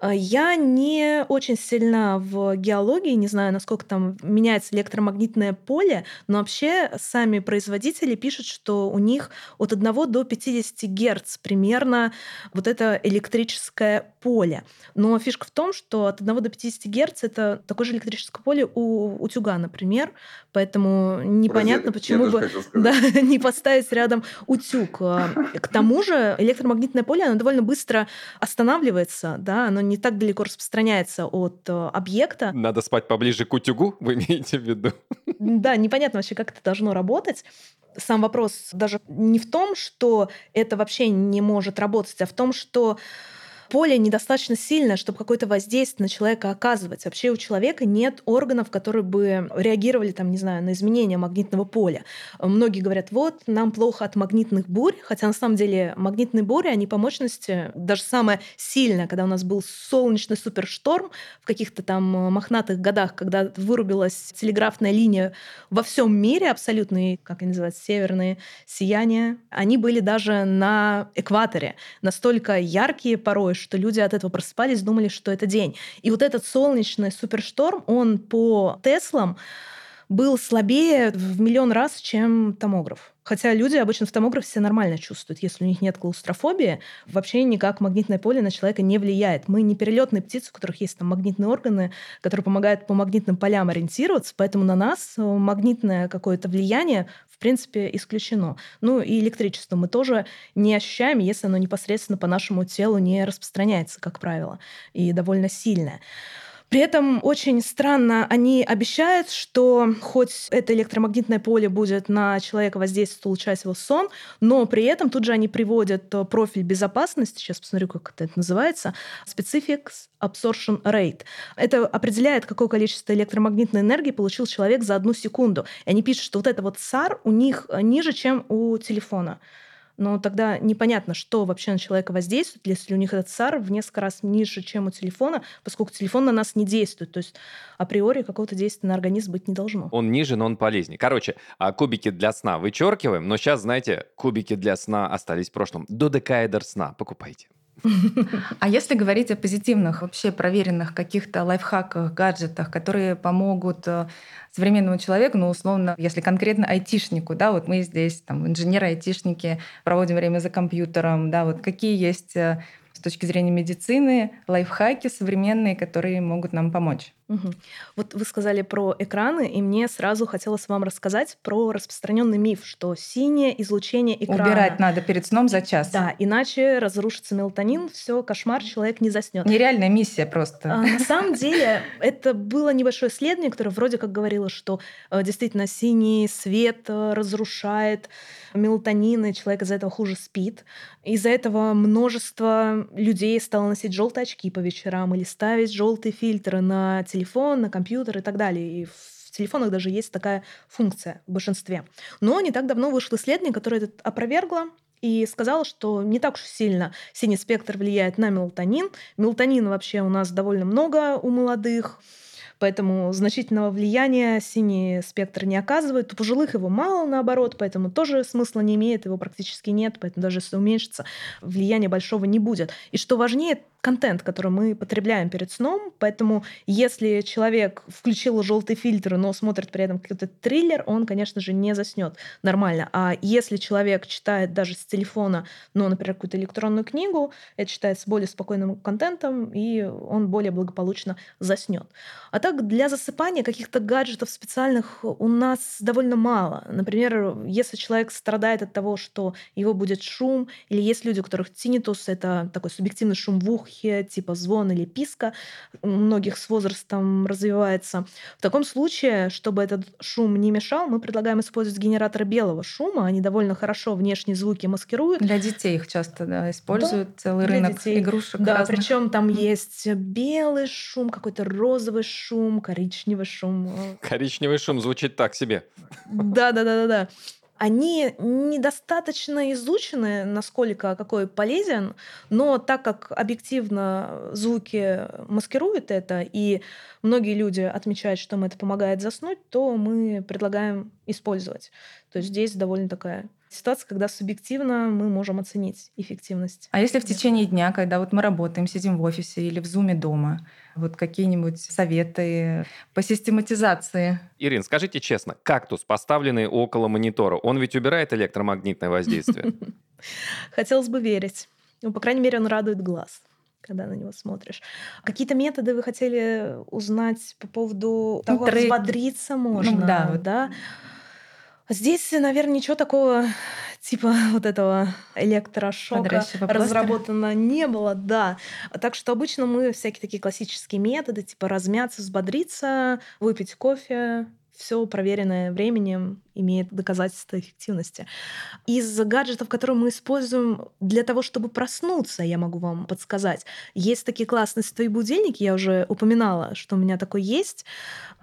Э, Я не очень сильна в геологии, не знаю, насколько там меняется электромагнитное поле, но вообще сами производители пишут, что у них от 1 до 50 Герц примерно вот это электрическое поле. Но фишка в том, что от 1 до 50 Герц это такое же электрическое поле у утюга, например, поэтому непонятно, Розетка, почему бы да, не поставить рядом утюг. А, К тому же электромагнитное поле, оно довольно быстро останавливается, да, оно не так далеко распространяется от э, объекта. Надо спать поближе к утюгу, вы имеете в виду? Да, непонятно вообще, как это должно работать. Сам вопрос даже не в том, что это вообще не может работать, а в том, что поле недостаточно сильное, чтобы какое-то воздействие на человека оказывать. Вообще у человека нет органов, которые бы реагировали, там, не знаю, на изменения магнитного поля. Многие говорят, вот, нам плохо от магнитных бурь, хотя на самом деле магнитные бури, они по мощности, даже самое сильное, когда у нас был солнечный супершторм в каких-то там мохнатых годах, когда вырубилась телеграфная линия во всем мире абсолютно, как они называются, северные сияния, они были даже на экваторе, настолько яркие порой, что люди от этого просыпались, думали, что это день. И вот этот солнечный супершторм, он по Теслам был слабее в миллион раз, чем томограф. Хотя люди обычно в томографе себя нормально чувствуют. Если у них нет клаустрофобии, вообще никак магнитное поле на человека не влияет. Мы не перелетные птицы, у которых есть там магнитные органы, которые помогают по магнитным полям ориентироваться, поэтому на нас магнитное какое-то влияние в принципе исключено. Ну и электричество мы тоже не ощущаем, если оно непосредственно по нашему телу не распространяется, как правило, и довольно сильное. При этом очень странно, они обещают, что хоть это электромагнитное поле будет на человека воздействовать, улучшать его сон, но при этом тут же они приводят э, профиль безопасности, сейчас посмотрю, как это называется, Specifics Absorption Rate. Это определяет, какое количество электромагнитной энергии получил человек за одну секунду. И они пишут, что вот это вот SAR у них э, ниже, чем у телефона но тогда непонятно, что вообще на человека воздействует, если у них этот САР в несколько раз ниже, чем у телефона, поскольку телефон на нас не действует. То есть априори какого-то действия на организм быть не должно. Он ниже, но он полезнее. Короче, а кубики для сна вычеркиваем, но сейчас, знаете, кубики для сна остались в прошлом. Додекаэдр сна покупайте. А если говорить о позитивных, вообще проверенных каких-то лайфхаках, гаджетах, которые помогут э, современному человеку, ну, условно, если конкретно айтишнику, да, вот мы здесь, там, инженеры-айтишники, проводим время за компьютером, да, вот какие есть э, точки зрения медицины лайфхаки современные, которые могут нам помочь? Угу. Вот вы сказали про экраны, и мне сразу хотелось вам рассказать про распространенный миф, что синее излучение экрана... Убирать надо перед сном за час. Да, иначе разрушится мелатонин, все, кошмар, человек не заснет. Нереальная миссия просто. А, на самом деле, это было небольшое исследование, которое вроде как говорило, что э, действительно синий свет э, разрушает мелатонин, и человек из-за этого хуже спит. Из-за этого множество людей стало носить желтые очки по вечерам или ставить желтые фильтры на телефон на компьютер и так далее. И в телефонах даже есть такая функция в большинстве. Но не так давно вышло исследование, которое это опровергло, и сказала, что не так уж сильно синий спектр влияет на мелатонин. Мелатонина вообще у нас довольно много у молодых. Поэтому значительного влияния синий спектр не оказывает. У пожилых его мало, наоборот, поэтому тоже смысла не имеет, его практически нет, поэтому даже если уменьшится, влияния большого не будет. И что важнее, контент, который мы потребляем перед сном. Поэтому если человек включил желтый фильтр, но смотрит при этом какой-то триллер, он, конечно же, не заснет нормально. А если человек читает даже с телефона, ну, например, какую-то электронную книгу, это считается более спокойным контентом, и он более благополучно заснет. А так для засыпания каких-то гаджетов специальных у нас довольно мало. Например, если человек страдает от того, что его будет шум, или есть люди, у которых тинитус, это такой субъективный шум в ухе, типа звон или писка, у многих с возрастом развивается. В таком случае, чтобы этот шум не мешал, мы предлагаем использовать генераторы белого шума. Они довольно хорошо внешние звуки маскируют. Для детей их часто да, используют, да, целый рынок детей. игрушек. Да, причем там mm. есть белый шум, какой-то розовый шум, коричневый шум. Коричневый шум звучит так себе. Да, да, да, да, да они недостаточно изучены, насколько какой полезен, но так как объективно звуки маскируют это, и многие люди отмечают, что им это помогает заснуть, то мы предлагаем использовать. То есть здесь довольно такая ситуация, когда субъективно мы можем оценить эффективность. А если в течение дня, когда вот мы работаем, сидим в офисе или в зуме дома, вот какие-нибудь советы по систематизации? Ирин, скажите честно, кактус, поставленный около монитора, он ведь убирает электромагнитное воздействие? Хотелось бы верить. Ну, по крайней мере, он радует глаз когда на него смотришь. Какие-то методы вы хотели узнать по поводу того, Трек. взбодриться можно, ну, да, да? Здесь, наверное, ничего такого типа вот этого электрошока разработано не было, да. Так что обычно мы всякие такие классические методы, типа размяться, взбодриться, выпить кофе, все проверенное временем имеет доказательства эффективности. Из гаджетов, которые мы используем для того, чтобы проснуться, я могу вам подсказать. Есть такие классные свои будильники, я уже упоминала, что у меня такой есть.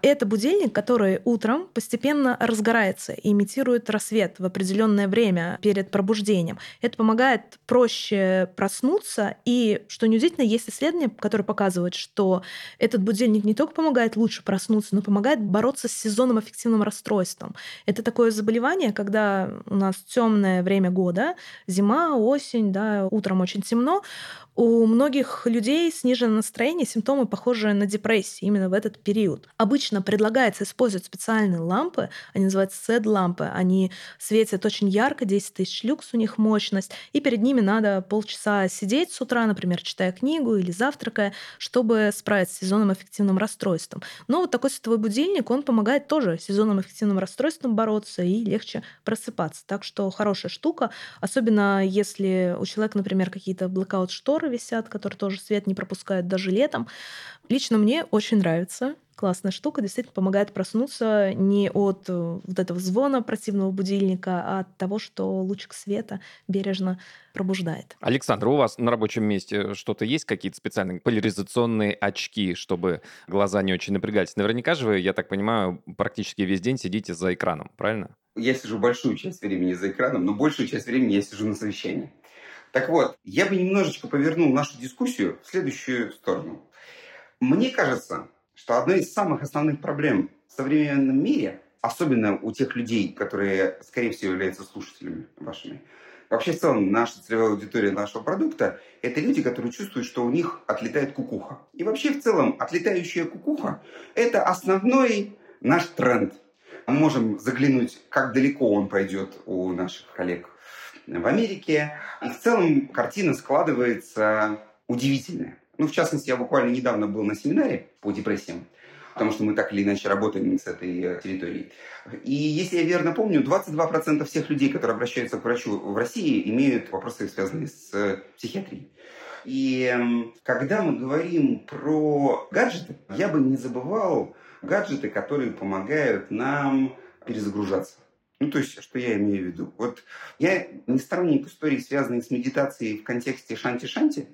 Это будильник, который утром постепенно разгорается и имитирует рассвет в определенное время перед пробуждением. Это помогает проще проснуться. И, что неудивительно, есть исследования, которые показывают, что этот будильник не только помогает лучше проснуться, но помогает бороться с сезонным аффективным расстройством. Это такое заболевание, когда у нас темное время года, зима, осень, да, утром очень темно, у многих людей снижено настроение, симптомы похожие на депрессию именно в этот период. Обычно предлагается использовать специальные лампы, они называются SED-лампы, они светят очень ярко, 10 тысяч люкс у них мощность, и перед ними надо полчаса сидеть с утра, например, читая книгу или завтракая, чтобы справиться с сезонным эффективным расстройством. Но вот такой световой будильник, он помогает тоже сезонным эффективным расстройством бороться и легче просыпаться. Так что хорошая штука, особенно если у человека, например, какие-то blackout шторы висят, которые тоже свет не пропускают даже летом. Лично мне очень нравится. Классная штука, действительно помогает проснуться не от э, вот этого звона противного будильника, а от того, что лучик света бережно пробуждает. Александр, у вас на рабочем месте что-то есть, какие-то специальные поляризационные очки, чтобы глаза не очень напрягались? Наверняка же вы, я так понимаю, практически весь день сидите за экраном, правильно? Я сижу большую часть времени за экраном, но большую часть времени я сижу на совещании. Так вот, я бы немножечко повернул нашу дискуссию в следующую сторону. Мне кажется, что одна из самых основных проблем в современном мире, особенно у тех людей, которые, скорее всего, являются слушателями вашими, вообще в целом наша целевая аудитория нашего продукта, это люди, которые чувствуют, что у них отлетает кукуха. И вообще в целом отлетающая кукуха – это основной наш тренд. Мы можем заглянуть, как далеко он пойдет у наших коллег в Америке. И в целом картина складывается удивительная. Ну, в частности, я буквально недавно был на семинаре по депрессиям, потому что мы так или иначе работаем с этой э, территорией. И если я верно помню, 22% всех людей, которые обращаются к врачу в России, имеют вопросы, связанные с э, психиатрией. И эм, когда мы говорим про гаджеты, я бы не забывал гаджеты, которые помогают нам перезагружаться. Ну, то есть, что я имею в виду? Вот я не сторонник истории, связанной с медитацией в контексте шанти-шанти,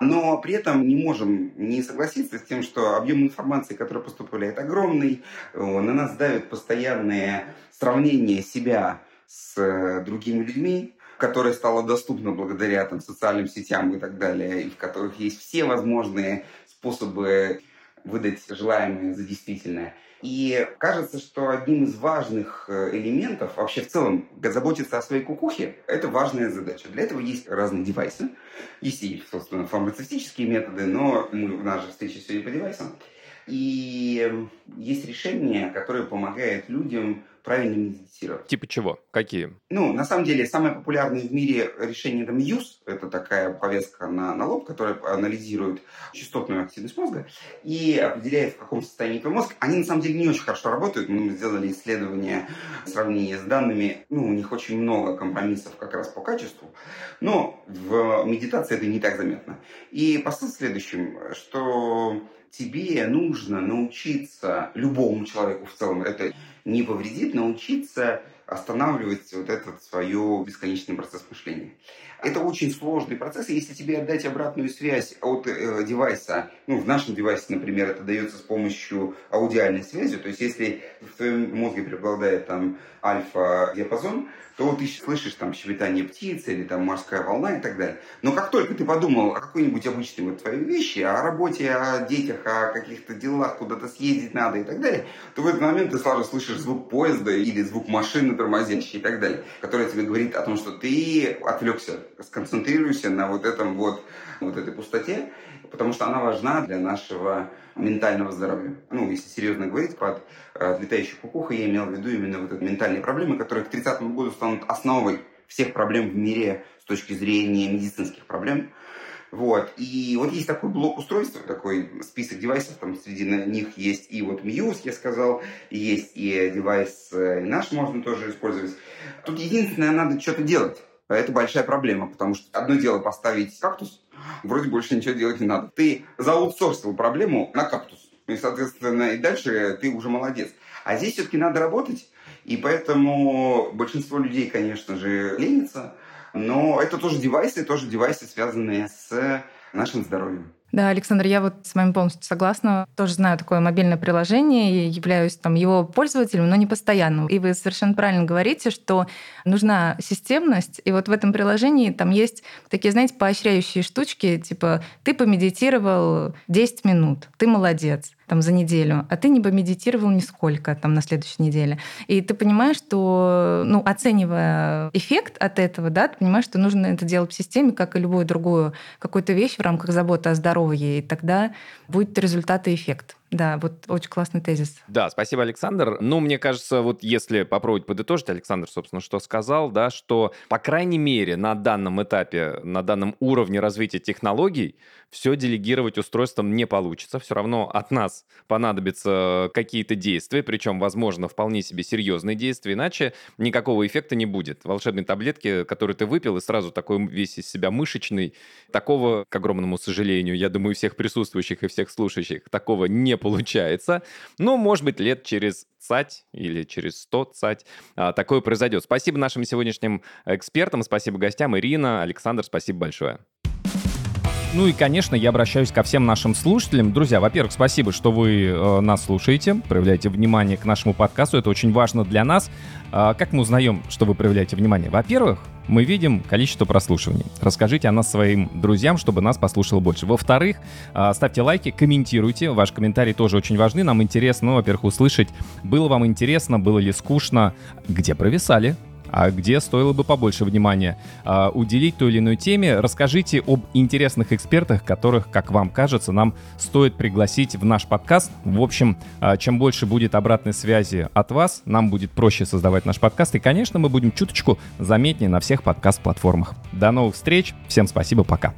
но при этом не можем не согласиться с тем, что объем информации, который поступает, огромный, на нас давят постоянные сравнения себя с э, другими людьми, которое стало доступно благодаря там, социальным сетям и так далее, и в которых есть все возможные способы выдать желаемое за действительное. И кажется, что одним из важных э, элементов, вообще в целом, заботиться о своей кукухе, это важная задача. Для этого есть разные девайсы. Есть и, собственно, фармацевтические методы, но мы в нашей встрече сегодня по девайсам. И есть решения, которые помогают людям правильно медитировать. Типа чего? Какие? Ну, на самом деле, самое популярное в мире решение это Muse. Это такая повестка на, на лоб, которая анализирует частотную активность мозга и определяет, в каком состоянии твой мозг. Они, на самом деле, не очень хорошо работают. Мы сделали исследование, сравнение с данными. Ну, у них очень много компромиссов как раз по качеству. Но в медитации это не так заметно. И посыл в следующем, что тебе нужно научиться любому человеку в целом, это не повредит, научиться останавливать вот этот свой бесконечный процесс мышления. Это очень сложный процесс, и если тебе отдать обратную связь от э, девайса, ну, в нашем девайсе, например, это дается с помощью аудиальной связи, то есть если в твоем мозге преобладает там альфа-диапазон, то ты слышишь там щебетание птицы или там морская волна и так далее. Но как только ты подумал о какой-нибудь обычной вот твоей вещи, о работе, о детях, о каких-то делах, куда-то съездить надо и так далее, то в этот момент ты сразу слышишь звук поезда или звук машины тормозящей и так далее, который тебе говорит о том, что ты отвлекся, сконцентрируйся на вот этом вот, вот этой пустоте, потому что она важна для нашего ментального здоровья. Ну, если серьезно говорить, под э, летающей кукухой я имел в виду именно вот эти ментальные проблемы, которые к 30 году станут основой всех проблем в мире с точки зрения медицинских проблем. Вот. И вот есть такой блок устройств, такой список девайсов, там среди них есть и вот Muse, я сказал, есть и девайс э, и наш можно тоже использовать. Тут единственное, надо что-то делать. Это большая проблема, потому что одно дело поставить кактус, вроде больше ничего делать не надо. Ты заутсорсил проблему на кактус. И, соответственно, и дальше ты уже молодец. А здесь все-таки надо работать. И поэтому большинство людей, конечно же, ленится. Но это тоже девайсы, тоже девайсы, связанные с нашим здоровьем. Да, Александр, я вот с вами полностью согласна. Тоже знаю такое мобильное приложение и являюсь там его пользователем, но не постоянно. И вы совершенно правильно говорите, что нужна системность. И вот в этом приложении там есть такие, знаете, поощряющие штучки, типа ты помедитировал 10 минут, ты молодец там за неделю, а ты не помедитировал нисколько там на следующей неделе. И ты понимаешь, что, ну, оценивая эффект от этого, да, ты понимаешь, что нужно это делать в системе, как и любую другую какую-то вещь в рамках заботы о здоровье, и тогда будет результат и эффект. Да, вот очень классный тезис. Да, спасибо, Александр. Ну, мне кажется, вот если попробовать подытожить, Александр, собственно, что сказал, да, что, по крайней мере, на данном этапе, на данном уровне развития технологий, все делегировать устройством не получится. Все равно от нас понадобятся какие-то действия, причем, возможно, вполне себе серьезные действия, иначе никакого эффекта не будет. Волшебной таблетки, которые ты выпил, и сразу такой весь из себя мышечный, такого, к огромному сожалению, я думаю, всех присутствующих и всех слушающих, такого не получается. Но, может быть, лет через цать или через 100 цать а, такое произойдет. Спасибо нашим сегодняшним экспертам, спасибо гостям. Ирина, Александр, спасибо большое. Ну и, конечно, я обращаюсь ко всем нашим слушателям. Друзья, во-первых, спасибо, что вы э, нас слушаете, проявляете внимание к нашему подкасту. Это очень важно для нас. А как мы узнаем, что вы проявляете внимание? Во-первых, мы видим количество прослушиваний. Расскажите о нас своим друзьям, чтобы нас послушало больше. Во-вторых, э, ставьте лайки, комментируйте. Ваши комментарии тоже очень важны. Нам интересно, ну, во-первых, услышать, было вам интересно, было ли скучно, где провисали, а где стоило бы побольше внимания а, уделить той или иной теме. Расскажите об интересных экспертах, которых, как вам кажется, нам стоит пригласить в наш подкаст. В общем, а, чем больше будет обратной связи от вас, нам будет проще создавать наш подкаст. И, конечно, мы будем чуточку заметнее на всех подкаст-платформах. До новых встреч. Всем спасибо. Пока.